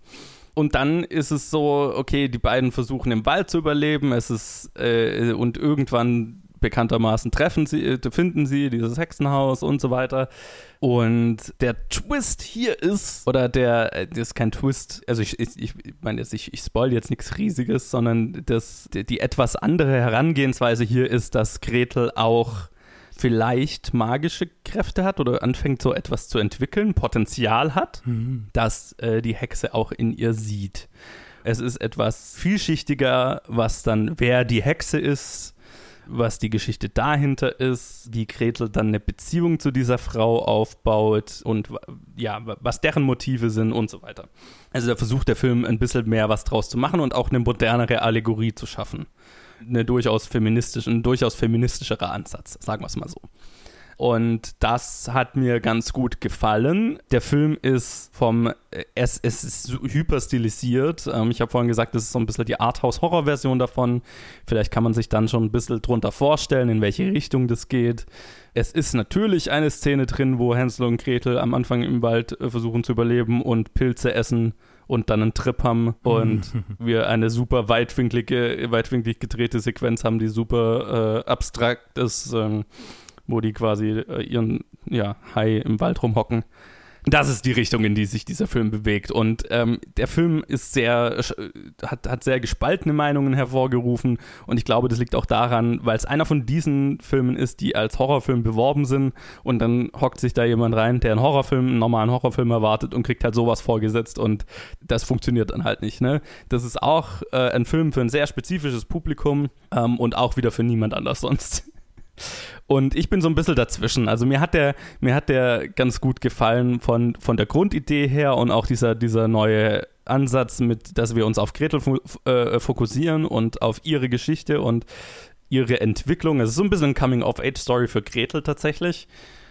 Und dann ist es so, okay, die beiden versuchen im Wald zu überleben, es ist, äh, und irgendwann bekanntermaßen treffen sie, äh, finden sie dieses Hexenhaus und so weiter. Und der Twist hier ist, oder der, äh, das ist kein Twist, also ich, ich, ich meine jetzt, ich, ich spoil jetzt nichts Riesiges, sondern das, die, die etwas andere Herangehensweise hier ist, dass Gretel auch vielleicht magische Kräfte hat oder anfängt so etwas zu entwickeln, Potenzial hat, mhm. das äh, die Hexe auch in ihr sieht. Es ist etwas vielschichtiger, was dann, wer die Hexe ist, was die Geschichte dahinter ist, wie Gretel dann eine Beziehung zu dieser Frau aufbaut und ja, was deren Motive sind und so weiter. Also da versucht der Film ein bisschen mehr was draus zu machen und auch eine modernere Allegorie zu schaffen. Eine durchaus feministische, ein durchaus feministischerer Ansatz, sagen wir es mal so. Und das hat mir ganz gut gefallen. Der Film ist vom, es, es ist hyper stilisiert. Ähm, ich habe vorhin gesagt, das ist so ein bisschen die Arthouse-Horror-Version davon. Vielleicht kann man sich dann schon ein bisschen drunter vorstellen, in welche Richtung das geht. Es ist natürlich eine Szene drin, wo Hänsel und Gretel am Anfang im Wald äh, versuchen zu überleben und Pilze essen und dann einen Trip haben und wir eine super weitwinklige, weitwinklig gedrehte Sequenz haben, die super äh, abstrakt ist, ähm, wo die quasi äh, ihren ja, Hai im Wald rumhocken. Das ist die Richtung, in die sich dieser Film bewegt. Und ähm, der Film ist sehr, hat, hat sehr gespaltene Meinungen hervorgerufen. Und ich glaube, das liegt auch daran, weil es einer von diesen Filmen ist, die als Horrorfilm beworben sind. Und dann hockt sich da jemand rein, der einen Horrorfilm, einen normalen Horrorfilm erwartet und kriegt halt sowas vorgesetzt. Und das funktioniert dann halt nicht. Ne? Das ist auch äh, ein Film für ein sehr spezifisches Publikum ähm, und auch wieder für niemand anders sonst. Und ich bin so ein bisschen dazwischen. Also mir hat der, mir hat der ganz gut gefallen von, von der Grundidee her und auch dieser, dieser neue Ansatz mit, dass wir uns auf Gretel äh, fokussieren und auf ihre Geschichte und ihre Entwicklung. Es ist so ein bisschen ein Coming-of-Age-Story für Gretel tatsächlich.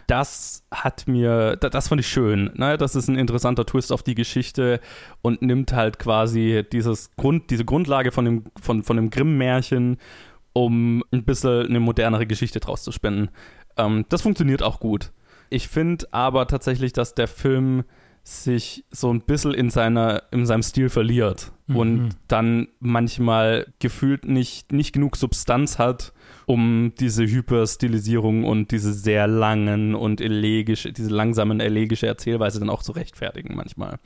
Das hat mir, das fand ich schön. Ne? Das ist ein interessanter Twist auf die Geschichte und nimmt halt quasi dieses Grund, diese Grundlage von dem, von, von dem Grimm-Märchen um ein bisschen eine modernere Geschichte draus zu spinnen. Ähm, das funktioniert auch gut. Ich finde aber tatsächlich, dass der Film sich so ein bisschen in, seiner, in seinem Stil verliert mhm. und dann manchmal gefühlt nicht, nicht genug Substanz hat, um diese Hyperstilisierung und diese sehr langen und elegische, diese langsamen elegische Erzählweise dann auch zu rechtfertigen manchmal.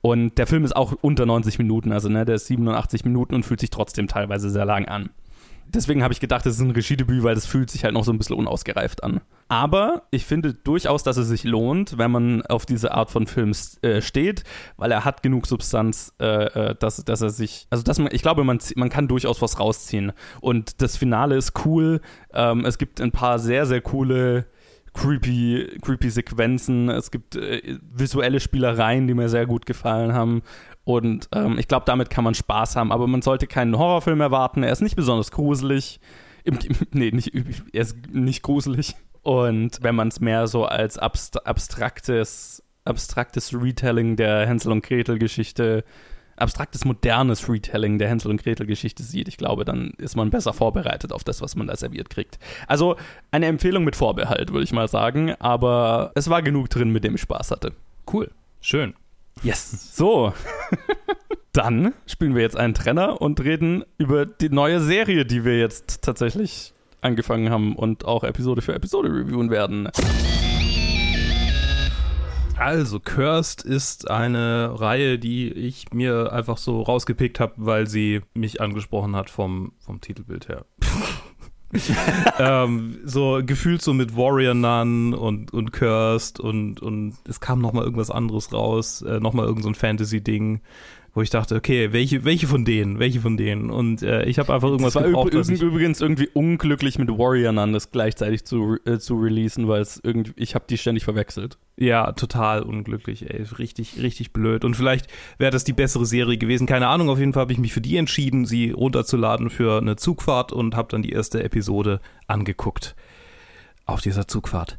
Und der Film ist auch unter 90 Minuten, also ne, der ist 87 Minuten und fühlt sich trotzdem teilweise sehr lang an deswegen habe ich gedacht, das ist ein Regiedebüt, weil das fühlt sich halt noch so ein bisschen unausgereift an. Aber ich finde durchaus, dass es sich lohnt, wenn man auf diese Art von Film äh, steht, weil er hat genug Substanz, äh, äh, dass, dass er sich, also dass man, ich glaube, man, man kann durchaus was rausziehen. Und das Finale ist cool. Ähm, es gibt ein paar sehr, sehr coole creepy, creepy Sequenzen. Es gibt äh, visuelle Spielereien, die mir sehr gut gefallen haben. Und ähm, ich glaube, damit kann man Spaß haben. Aber man sollte keinen Horrorfilm erwarten. Er ist nicht besonders gruselig. Im, im, nee, nicht, er ist nicht gruselig. Und wenn man es mehr so als abst abstraktes, abstraktes Retelling der Hänsel und Gretel-Geschichte, abstraktes, modernes Retelling der Hänsel und Gretel-Geschichte sieht, ich glaube, dann ist man besser vorbereitet auf das, was man da serviert kriegt. Also eine Empfehlung mit Vorbehalt, würde ich mal sagen. Aber es war genug drin, mit dem ich Spaß hatte. Cool. Schön. Yes. So. Dann spielen wir jetzt einen Trenner und reden über die neue Serie, die wir jetzt tatsächlich angefangen haben und auch Episode für Episode reviewen werden. Also, Cursed ist eine Reihe, die ich mir einfach so rausgepickt habe, weil sie mich angesprochen hat vom, vom Titelbild her. ähm, so gefühlt so mit Warrior Nun und, und Cursed und, und es kam noch mal irgendwas anderes raus, äh, noch mal irgend so Fantasy-Ding wo ich dachte, okay, welche, welche von denen, welche von denen? Und äh, ich habe einfach irgendwas das war gebraucht. Üb übrigens irgendwie unglücklich mit Warrior Nun das gleichzeitig zu, äh, zu releasen, weil es irgendwie, ich habe die ständig verwechselt. Ja, total unglücklich, ey, richtig, richtig blöd. Und vielleicht wäre das die bessere Serie gewesen, keine Ahnung. Auf jeden Fall habe ich mich für die entschieden, sie runterzuladen für eine Zugfahrt und habe dann die erste Episode angeguckt auf dieser Zugfahrt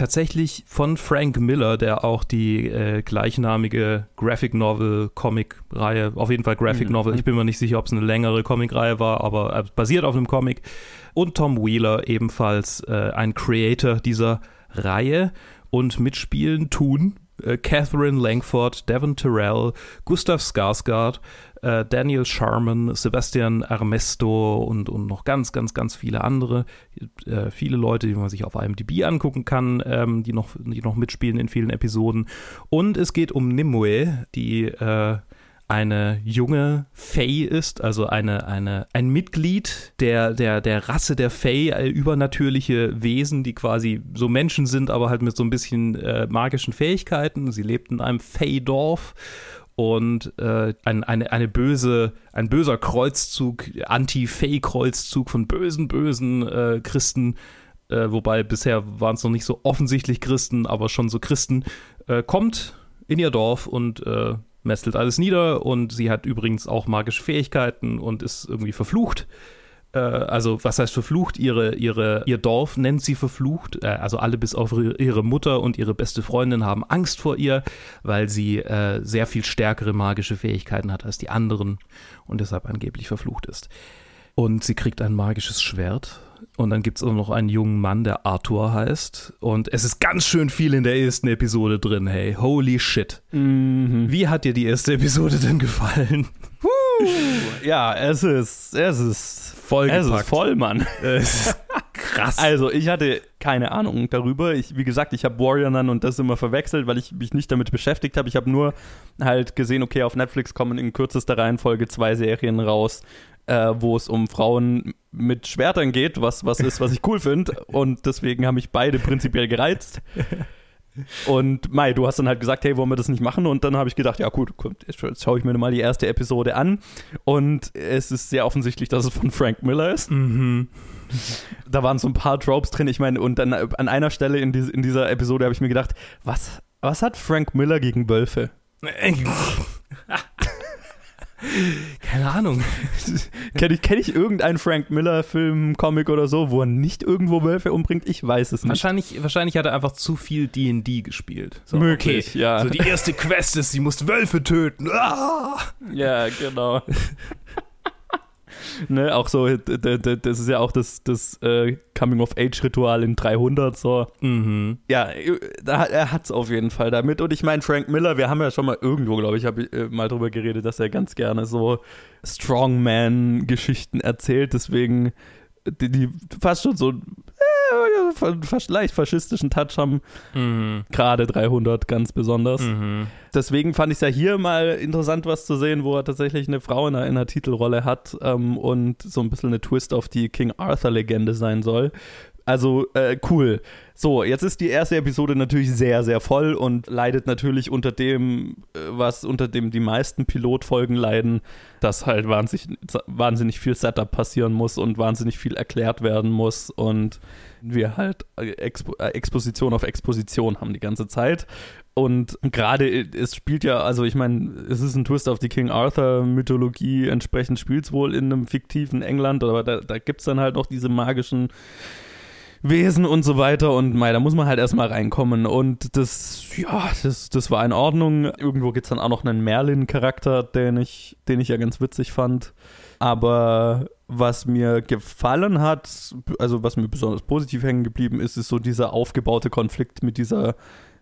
tatsächlich von Frank Miller, der auch die äh, gleichnamige Graphic Novel Comic-Reihe, auf jeden Fall Graphic mhm. Novel, ich bin mir nicht sicher, ob es eine längere Comic-Reihe war, aber äh, basiert auf einem Comic. Und Tom Wheeler, ebenfalls äh, ein Creator dieser Reihe. Und mitspielen tun äh, Catherine Langford, Devon Terrell, Gustav Skarsgård, äh, Daniel Sharman, Sebastian Armesto und, und noch ganz, ganz, ganz viele andere. Äh, viele Leute, die man sich auf IMDb angucken kann, ähm, die, noch, die noch mitspielen in vielen Episoden. Und es geht um Nimue, die eine junge Fey ist, also eine, eine, ein Mitglied der, der, der Rasse der Fey, äh, übernatürliche Wesen, die quasi so Menschen sind, aber halt mit so ein bisschen äh, magischen Fähigkeiten. Sie lebt in einem Fey-Dorf und äh, ein, eine, eine böse, ein böser Kreuzzug, Anti-Fey-Kreuzzug von bösen, bösen äh, Christen, äh, wobei bisher waren es noch nicht so offensichtlich Christen, aber schon so Christen, äh, kommt in ihr Dorf und äh, mästelt alles nieder und sie hat übrigens auch magische Fähigkeiten und ist irgendwie verflucht. äh, also was heißt verflucht, ihre, ihre, ihr Dorf nennt sie verflucht, äh, also alle bis auf ihre Mutter und ihre beste Freundin haben Angst vor ihr, weil sie äh, sehr viel stärkere magische Fähigkeiten hat als die anderen und deshalb angeblich verflucht ist. Und sie kriegt ein magisches Schwert. Und dann gibt es auch noch einen jungen Mann, der Arthur heißt. Und es ist ganz schön viel in der ersten Episode drin, hey. Holy shit. Mhm. Wie hat dir die erste Episode denn gefallen? Ja, es ist, es ist Vollgepackt. Es ist voll, Mann. Es ist krass. Also, ich hatte keine Ahnung darüber. Ich, wie gesagt, ich habe Warrior Nun und das immer verwechselt, weil ich mich nicht damit beschäftigt habe. Ich habe nur halt gesehen, okay, auf Netflix kommen in kürzester Reihenfolge zwei Serien raus, äh, wo es um Frauen mit Schwertern geht, was, was ist, was ich cool finde. Und deswegen haben mich beide prinzipiell gereizt. Und Mai, du hast dann halt gesagt, hey, wollen wir das nicht machen? Und dann habe ich gedacht, ja gut, jetzt schaue ich mir mal die erste Episode an. Und es ist sehr offensichtlich, dass es von Frank Miller ist. Mhm. Da waren so ein paar Tropes drin. Ich meine, und dann an einer Stelle in, die, in dieser Episode habe ich mir gedacht, was, was hat Frank Miller gegen Wölfe? Keine Ahnung. Kenne ich, kenn ich irgendeinen Frank Miller-Film, Comic oder so, wo er nicht irgendwo Wölfe umbringt? Ich weiß es nicht. Wahrscheinlich, wahrscheinlich hat er einfach zu viel D&D gespielt. So, Möglich, okay, ja. So die erste Quest ist, sie muss Wölfe töten. Ah! Ja, genau. ne, auch so, das ist ja auch das, das äh, Coming-of-Age-Ritual in 300, so. Mhm. Ja, da, er hat es auf jeden Fall damit. Und ich meine, Frank Miller, wir haben ja schon mal irgendwo, glaube ich, habe ich äh, mal drüber geredet, dass er ganz gerne so Strongman-Geschichten erzählt. Deswegen, die, die fast schon so äh, leicht faschistischen Touch haben. Mhm. Gerade 300 ganz besonders. Mhm. Deswegen fand ich es ja hier mal interessant, was zu sehen, wo er tatsächlich eine Frau in einer, in einer Titelrolle hat ähm, und so ein bisschen eine Twist auf die King Arthur-Legende sein soll. Also äh, cool. So, jetzt ist die erste Episode natürlich sehr, sehr voll und leidet natürlich unter dem, äh, was unter dem die meisten Pilotfolgen leiden, dass halt wahnsinnig, wahnsinnig viel Setup passieren muss und wahnsinnig viel erklärt werden muss und wir halt Expo äh, Exposition auf Exposition haben die ganze Zeit. Und gerade, es spielt ja, also ich meine, es ist ein Twist auf die King Arthur-Mythologie, entsprechend spielt es wohl in einem fiktiven England, aber da, da gibt es dann halt noch diese magischen Wesen und so weiter und mei, da muss man halt erstmal reinkommen und das, ja, das, das war in Ordnung. Irgendwo gibt es dann auch noch einen Merlin-Charakter, den ich, den ich ja ganz witzig fand. Aber was mir gefallen hat, also was mir besonders positiv hängen geblieben ist, ist so dieser aufgebaute Konflikt mit dieser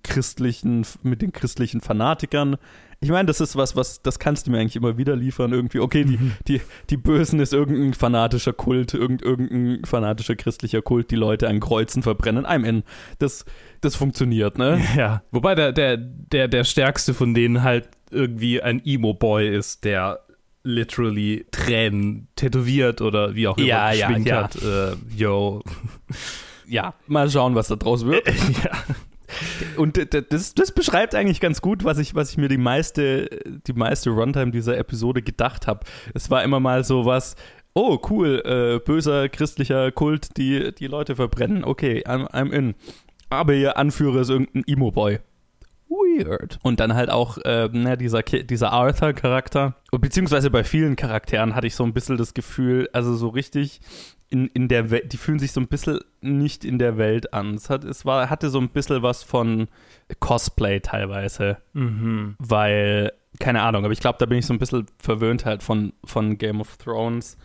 christlichen, mit den christlichen Fanatikern. Ich meine, das ist was, was, das kannst du mir eigentlich immer wieder liefern. Irgendwie, okay, die, Mhm. die, die Bösen ist irgendein fanatischer Kult, irgend, irgendein fanatischer christlicher Kult, die Leute an Kreuzen verbrennen. I'm in. Das, das funktioniert, ne? Ja, wobei der, der, der, der stärkste von denen halt irgendwie ein Emo-Boy ist, der literally Tränen tätowiert oder wie auch immer Ja, ja, geschminkt ja. hat. Äh, yo. Ja, mal schauen, was da draus wird. ja. Und das, das beschreibt eigentlich ganz gut, was ich, was ich mir die meiste, die meiste Runtime dieser Episode gedacht habe. Es war immer mal so was, oh cool, äh, böser christlicher Kult, die die Leute verbrennen. Okay, I'm, I'm in. Aber ihr Anführer ist irgendein Emo-Boy. Weird. Und dann halt auch äh, ne, dieser, dieser Arthur-Charakter. Beziehungsweise bei vielen Charakteren hatte ich so ein bisschen das Gefühl, also so richtig in, in der Welt, die fühlen sich so ein bisschen nicht in der Welt an. Es, hat, es war, hatte so ein bisschen was von Cosplay teilweise, Mhm. weil, keine Ahnung, aber ich glaube, da bin ich so ein bisschen verwöhnt halt von, von Game of Thrones,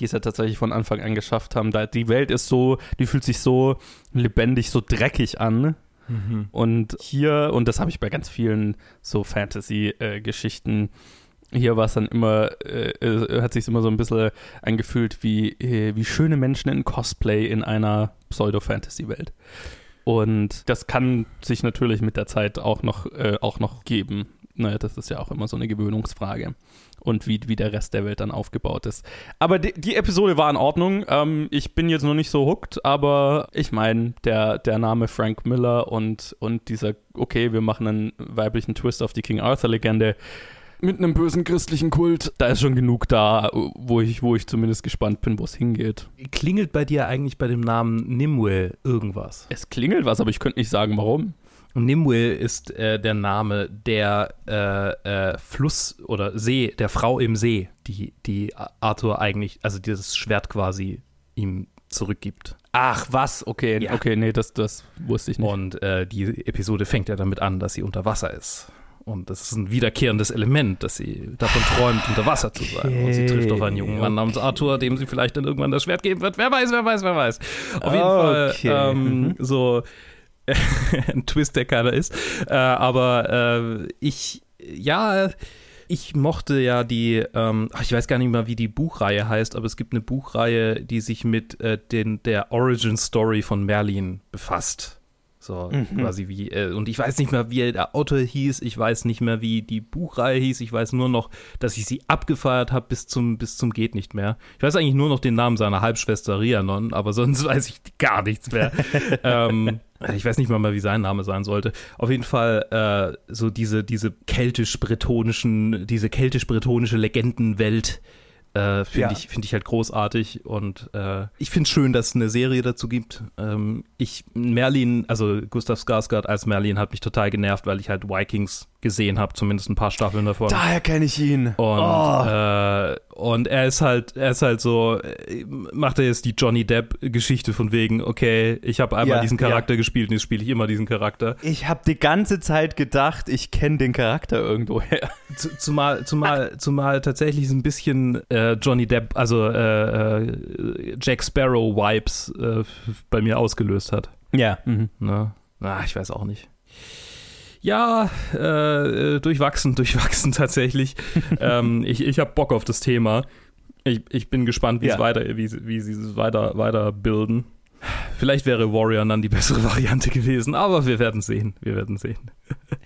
die es ja tatsächlich von Anfang an geschafft haben. Da, die Welt ist so, die fühlt sich so lebendig, so dreckig an. Mhm. Und hier, und das habe ich bei ganz vielen so Fantasy-Geschichten, hier war es dann immer, äh, äh, hat sich immer so ein bisschen angefühlt wie, äh, wie schöne Menschen in Cosplay in einer Pseudo-Fantasy-Welt. Und das kann sich natürlich mit der Zeit auch noch, äh, auch noch geben. Naja, das ist ja auch immer so eine Gewöhnungsfrage. Und wie, wie der Rest der Welt dann aufgebaut ist. Aber die, die Episode war in Ordnung. Ähm, ich bin jetzt noch nicht so hooked, aber ich meine, der, der Name Frank Miller und, und dieser, okay, wir machen einen weiblichen Twist auf die King Arthur-Legende mit einem bösen christlichen Kult, da ist schon genug da, wo ich, wo ich zumindest gespannt bin, wo es hingeht. Klingelt bei dir eigentlich bei dem Namen Nimue irgendwas? Es klingelt was, aber ich könnte nicht sagen, warum. Und Nimue ist äh, der Name der äh, äh, Fluss oder See, der Frau im See. die, die Arthur eigentlich, also dieses Schwert quasi ihm zurückgibt. Ach, was? Okay, Ja. okay, nee, das, das wusste ich nicht. Und äh, die Episode fängt ja damit an, dass sie unter Wasser ist. Und das ist ein wiederkehrendes Element, dass sie davon träumt, unter Wasser zu sein. Und sie trifft auf einen jungen Mann namens Arthur, dem sie vielleicht dann irgendwann das Schwert geben wird. Wer weiß, wer weiß, wer weiß. Auf jeden Okay. Fall ähm, Mhm. so ein Twist, der keiner ist. Äh, aber äh, ich, ja, ich mochte ja die, ähm, ach, ich weiß gar nicht mehr, wie die Buchreihe heißt, aber es gibt eine Buchreihe, die sich mit äh, den, der Origin Story von Merlin befasst. So quasi wie, äh, und ich weiß nicht mehr, wie der Autor hieß, ich weiß nicht mehr, wie die Buchreihe hieß, ich weiß nur noch, dass ich sie abgefeiert habe bis zum, bis zum geht nicht mehr. Ich weiß eigentlich nur noch den Namen seiner Halbschwester Rhiannon, aber sonst weiß ich gar nichts mehr. ähm, ich weiß nicht mal mehr, wie sein Name sein sollte. Auf jeden Fall äh, so diese, diese keltisch-bretonischen, diese keltisch-bretonische Legendenwelt äh, finde Ja. ich, finde ich halt großartig und äh, ich finde es schön, dass es eine Serie dazu gibt. Ähm, ich, Merlin, also Gustav Skarsgård als Merlin hat mich total genervt, weil ich halt Vikings gesehen habe, zumindest ein paar Staffeln davon. Daher kenne ich ihn. Und, Oh. äh, und er ist halt, er ist halt so, äh, macht er jetzt die Johnny Depp-Geschichte von wegen, okay, ich habe einmal Ja, diesen Charakter gespielt und jetzt spiele ich immer diesen Charakter. Ich habe die ganze Zeit gedacht, ich kenne den Charakter irgendwoher. Zu- Zumal, zumal, zumal tatsächlich so ein bisschen äh, Johnny Depp, also äh, äh, Jack Sparrow-Vibes äh, bei mir ausgelöst hat. Ja. Mhm. Ne? Ah, ich weiß auch nicht. Ja, äh, äh, durchwachsen, durchwachsen tatsächlich. ähm, ich ich habe Bock auf das Thema. Ich, ich bin gespannt, wie es Ja. weiter, wie, sie- wie sie es weiter, weiter bilden. Vielleicht wäre Warrior dann die bessere Variante gewesen, aber wir werden sehen. Wir werden sehen.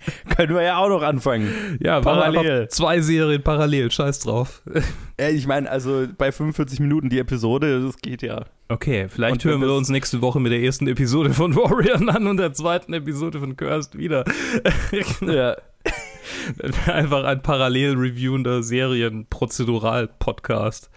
Können wir ja auch noch anfangen. Ja, Parallel. zwei Serien parallel, scheiß drauf. Ich meine, also bei 45 Minuten die Episode, das geht ja. Okay, vielleicht Und hören wir uns nächste Woche mit der ersten Episode von Warrior an und der zweiten Episode von Cursed wieder. Ja. Einfach ein parallel reviewender Serien-Prozedural-Podcast.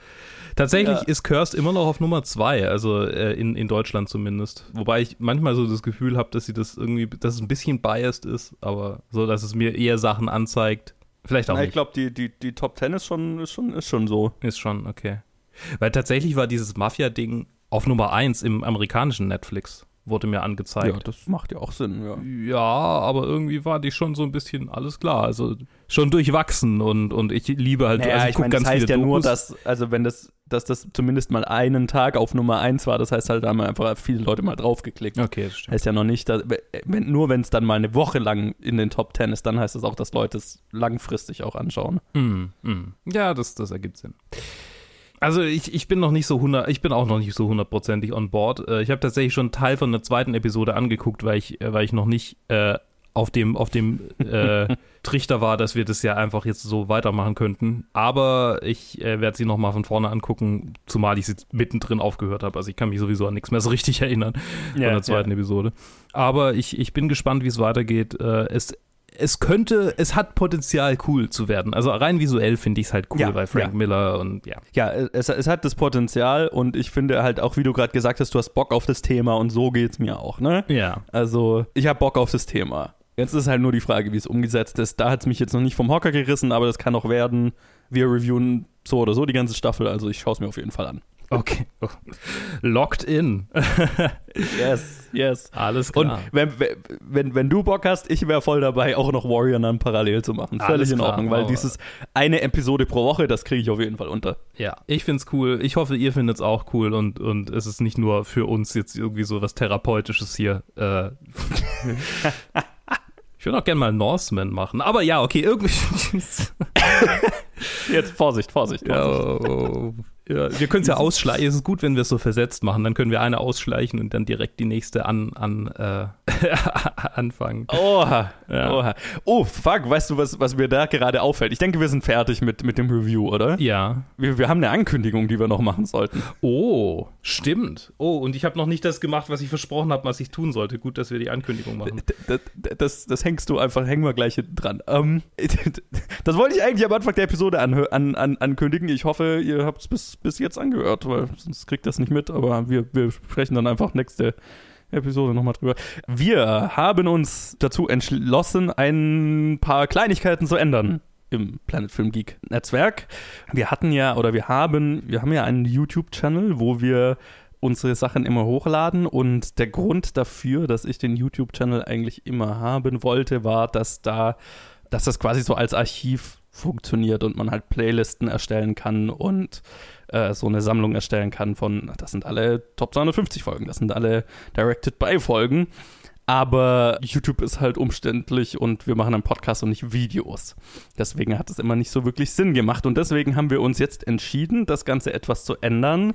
Tatsächlich Ja. ist Cursed immer noch auf Nummer zwei, also äh, in, in Deutschland zumindest. Wobei ich manchmal so das Gefühl habe, dass sie das irgendwie, dass es ein bisschen biased ist, aber so, dass es mir eher Sachen anzeigt. Vielleicht auch Na, ich nicht. glaube, die, die, die Top 10 ist schon, ist schon, ist schon so. Ist schon, okay. Weil tatsächlich war dieses Mafia-Ding auf Nummer eins im amerikanischen Netflix, wurde mir angezeigt. das macht ja auch Sinn, ja. Ja, aber irgendwie war die schon so ein bisschen alles klar. Also schon durchwachsen und, und ich liebe halt, Naja, also ich ich gucke meine, das ganz heißt viele ja nur, Dokus. dass, also wenn das, dass das zumindest mal einen Tag auf Nummer 1 war, das heißt halt, da haben einfach viele Leute mal draufgeklickt. Okay, das stimmt. Heißt ja noch nicht, dass, wenn, nur wenn es dann mal eine Woche lang in den Top 10 ist, dann heißt es auch, dass Leute es langfristig auch anschauen. Mm, mm. Ja, das, das ergibt Sinn. Also ich, ich bin noch nicht so 100, ich bin auch noch nicht so hundertprozentig on board. Äh, Ich habe tatsächlich schon einen Teil von der zweiten Episode angeguckt, weil ich, äh, weil ich noch nicht äh, auf dem, auf dem äh, Trichter war, dass wir das ja einfach jetzt so weitermachen könnten. Aber ich äh, werde sie noch mal von vorne angucken, zumal ich sie mittendrin aufgehört habe. Also ich kann mich sowieso an nichts mehr so richtig erinnern von der zweiten Episode. Aber ich, ich bin gespannt, wie es weitergeht. Äh, es, es könnte, es hat Potenzial, cool zu werden. Also rein visuell finde ich es halt cool Ja, bei Frank ja. Miller und ja. Ja, es, es hat das Potenzial und ich finde halt auch, wie du gerade gesagt hast, du hast Bock auf das Thema und so geht's mir auch, ne? Ja. Also, ich habe Bock auf das Thema. Jetzt ist halt nur die Frage, wie es umgesetzt ist. Da hat es mich jetzt noch nicht vom Hocker gerissen, aber das kann auch werden. Wir reviewen so oder so die ganze Staffel, also ich schaue es mir auf jeden Fall an. Okay. Locked in. Yes, yes. Alles Und klar. wenn, wenn, wenn du Bock hast, ich wäre voll dabei, auch noch Warrior Nun parallel zu machen. Völlig Alles in klar, Ordnung, weil machen wir. dieses eine Episode pro Woche, das kriege ich auf jeden Fall unter. ja, ich find's cool. Ich hoffe, ihr findet's auch cool und, und es ist nicht nur für uns jetzt irgendwie so was Therapeutisches hier. Äh. ich würde auch gerne mal Norseman machen. Aber ja, okay, irgendwie. Jetzt Vorsicht, Vorsicht, Vorsicht. Ja, ja, wir können es ja ausschleichen. Es ist gut, wenn wir es so versetzt machen. Dann können wir eine ausschleichen und dann direkt die nächste an, an äh, anfangen. Oha, Ja. Oh, fuck, weißt du, was, was mir da gerade auffällt? Ich denke, wir sind fertig mit, mit dem Review, oder? Ja. Wir, wir haben eine Ankündigung, die wir noch machen sollten. Oh, stimmt. Oh, und ich habe noch nicht das gemacht, was ich versprochen habe, was ich tun sollte. Gut, dass wir die Ankündigung machen. Das, das, das hängst du einfach, hängen wir gleich hinten dran. Ähm, das wollte ich eigentlich am Anfang der Episode anhö- an, an, ankündigen. Ich hoffe, ihr habt es bis, bis jetzt angehört, weil sonst kriegt das nicht mit. Aber wir, wir sprechen dann einfach nächste Episode nochmal drüber. Wir haben uns dazu entschlossen, ein paar Kleinigkeiten zu ändern im Planet Film Geek Netzwerk. Wir hatten ja, oder wir haben, wir haben ja einen YouTube-Channel, wo wir unsere Sachen immer hochladen und der Grund dafür, dass ich den YouTube-Channel eigentlich immer haben wollte, war, dass da, dass das quasi so als Archiv funktioniert und man halt Playlisten erstellen kann und äh, so eine Sammlung erstellen kann von, das sind alle Top 250 Folgen, das sind alle Directed by Folgen. Aber YouTube ist halt umständlich und wir machen einen Podcast und nicht Videos. Deswegen hat es immer nicht so wirklich Sinn gemacht. Und deswegen haben wir uns jetzt entschieden, das Ganze etwas zu ändern.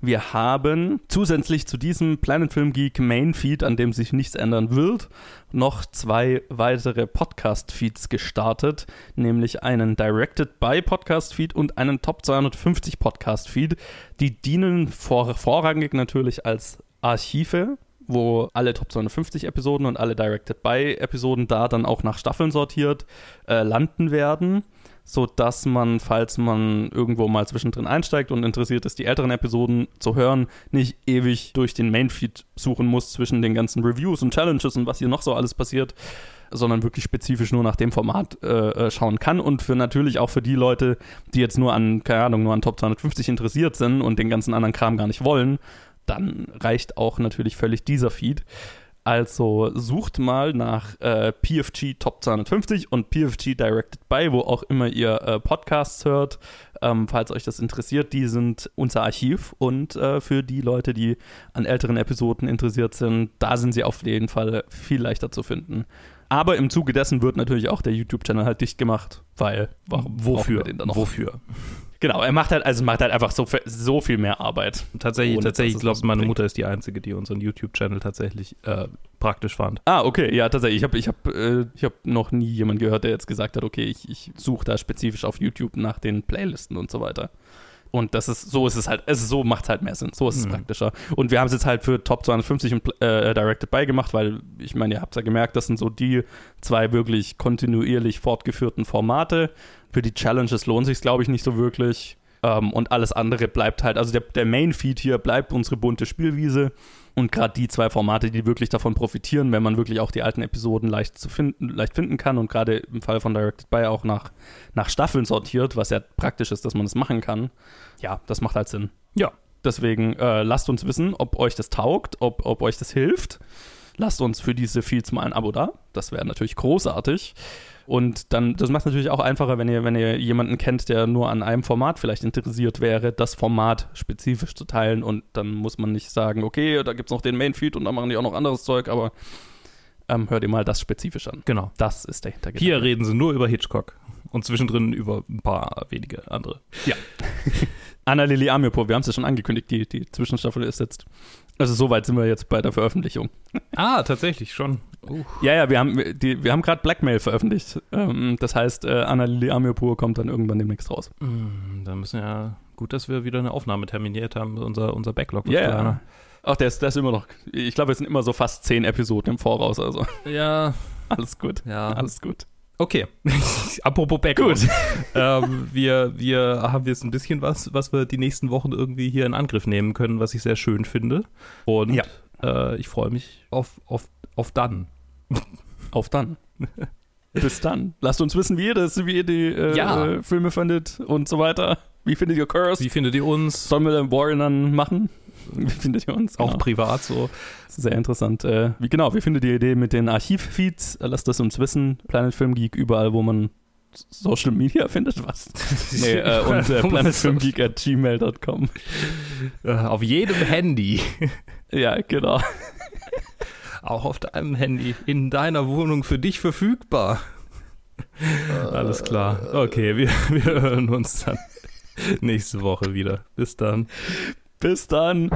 Wir haben zusätzlich zu diesem Planet Film Geek Main Feed, an dem sich nichts ändern wird, noch zwei weitere Podcast Feeds gestartet, nämlich einen Directed by Podcast Feed und einen Top 250 Podcast Feed. Die dienen vor, vorrangig natürlich als Archive wo alle Top 250 Episoden und alle Directed by Episoden da dann auch nach Staffeln sortiert äh, landen werden, so dass man, falls man irgendwo mal zwischendrin einsteigt und interessiert ist, die älteren Episoden zu hören, nicht ewig durch den Mainfeed suchen muss zwischen den ganzen Reviews und Challenges und was hier noch so alles passiert, sondern wirklich spezifisch nur nach dem Format äh, äh schauen kann und für natürlich auch für die Leute, die jetzt nur an, keine Ahnung, nur an Top 250 interessiert sind und den ganzen anderen Kram gar nicht wollen, dann reicht auch natürlich völlig dieser Feed. Also sucht mal nach äh, PFG Top 250 und PFG Directed By, wo auch immer ihr äh, Podcasts hört. Ähm, falls euch das interessiert, die sind unser Archiv und äh, für die Leute, die an älteren Episoden interessiert sind, da sind sie auf jeden Fall viel leichter zu finden. Aber im Zuge dessen wird natürlich auch der YouTube-Channel halt dicht gemacht, weil warum wofür? Wofür? Genau, er macht halt, also macht halt einfach so, so viel mehr Arbeit. Tatsächlich, tatsächlich, ich glaube, meine Mutter ist die Einzige, die unseren YouTube-Channel tatsächlich äh, praktisch fand. Ah, okay, ja, tatsächlich. Ich habe ich hab, äh, hab noch nie jemanden gehört, der jetzt gesagt hat, okay, ich, ich suche da spezifisch auf YouTube nach den Playlisten und so weiter. Und das ist, so ist es halt, also so macht es halt mehr Sinn, so ist es mhm. praktischer. Und wir haben es jetzt halt für Top 250 und äh, Directed By gemacht, weil ich meine, ihr habt ja gemerkt, das sind so die zwei wirklich kontinuierlich fortgeführten Formate. Für die Challenges lohnt sich glaube ich, nicht so wirklich. Ähm, und alles andere bleibt halt, also der, der Main-Feed hier bleibt unsere bunte Spielwiese. Und gerade die zwei Formate, die wirklich davon profitieren, wenn man wirklich auch die alten Episoden leicht zu finden, leicht finden kann und gerade im Fall von Directed By auch nach, nach Staffeln sortiert, was ja praktisch ist, dass man das machen kann. Ja, das macht halt Sinn. Ja. Deswegen äh, lasst uns wissen, ob euch das taugt, ob, ob euch das hilft. Lasst uns für diese Feeds mal ein Abo da. Das wäre natürlich großartig. Und dann, das macht es natürlich auch einfacher, wenn ihr, wenn ihr jemanden kennt, der nur an einem Format vielleicht interessiert wäre, das Format spezifisch zu teilen. Und dann muss man nicht sagen, okay, da gibt es noch den Main-Feed und da machen die auch noch anderes Zeug, aber ähm, hört ihr mal das spezifisch an. Genau. Das ist der Hintergedanke. Hier reden sie nur über Hitchcock und zwischendrin über ein paar wenige andere. Ja. Anna Lili Amirpur, wir haben es ja schon angekündigt, die, die Zwischenstaffel ist jetzt. Also soweit sind wir jetzt bei der Veröffentlichung. Ah, tatsächlich schon. Uh. Ja, ja, wir haben, die, wir haben gerade Blackmail veröffentlicht. Ähm, das heißt, äh, Anna Lili Amirpur kommt dann irgendwann demnächst raus. Mm, da müssen ja, gut, dass wir wieder eine Aufnahme terminiert haben, unser, unser Backlog. Ja, yeah. Ach, der ist, der ist immer noch, ich glaube, es sind immer so fast zehn Episoden im Voraus, also. Ja. Alles gut. Ja. Alles gut. Okay, apropos Backlog. ähm, wir, wir haben jetzt ein bisschen was, was wir die nächsten Wochen irgendwie hier in Angriff nehmen können, was ich sehr schön finde. Und ja. äh, ich freue mich auf, auf, auf dann. auf dann. Bis dann. Lasst uns wissen, wie ihr das, wie ihr die äh, ja. Filme findet und so weiter. Wie findet ihr Curse? Wie findet ihr uns? Sollen wir den Warrior dann machen? Wie findet ihr uns? Genau. Auch privat so. Sehr interessant. Äh, wie genau, wie findet ihr die Idee mit den Archivfeeds? Lasst das uns wissen. Planet Film Geek, überall, wo man Social Media findet, was? nee, äh, und äh, planetfilmgeek at gmail.com. Äh, auf jedem Handy. ja, genau. Auch auf deinem Handy. In deiner Wohnung für dich verfügbar. Alles klar. Okay, wir, wir hören uns dann nächste Woche wieder. Bis dann. Bis dann.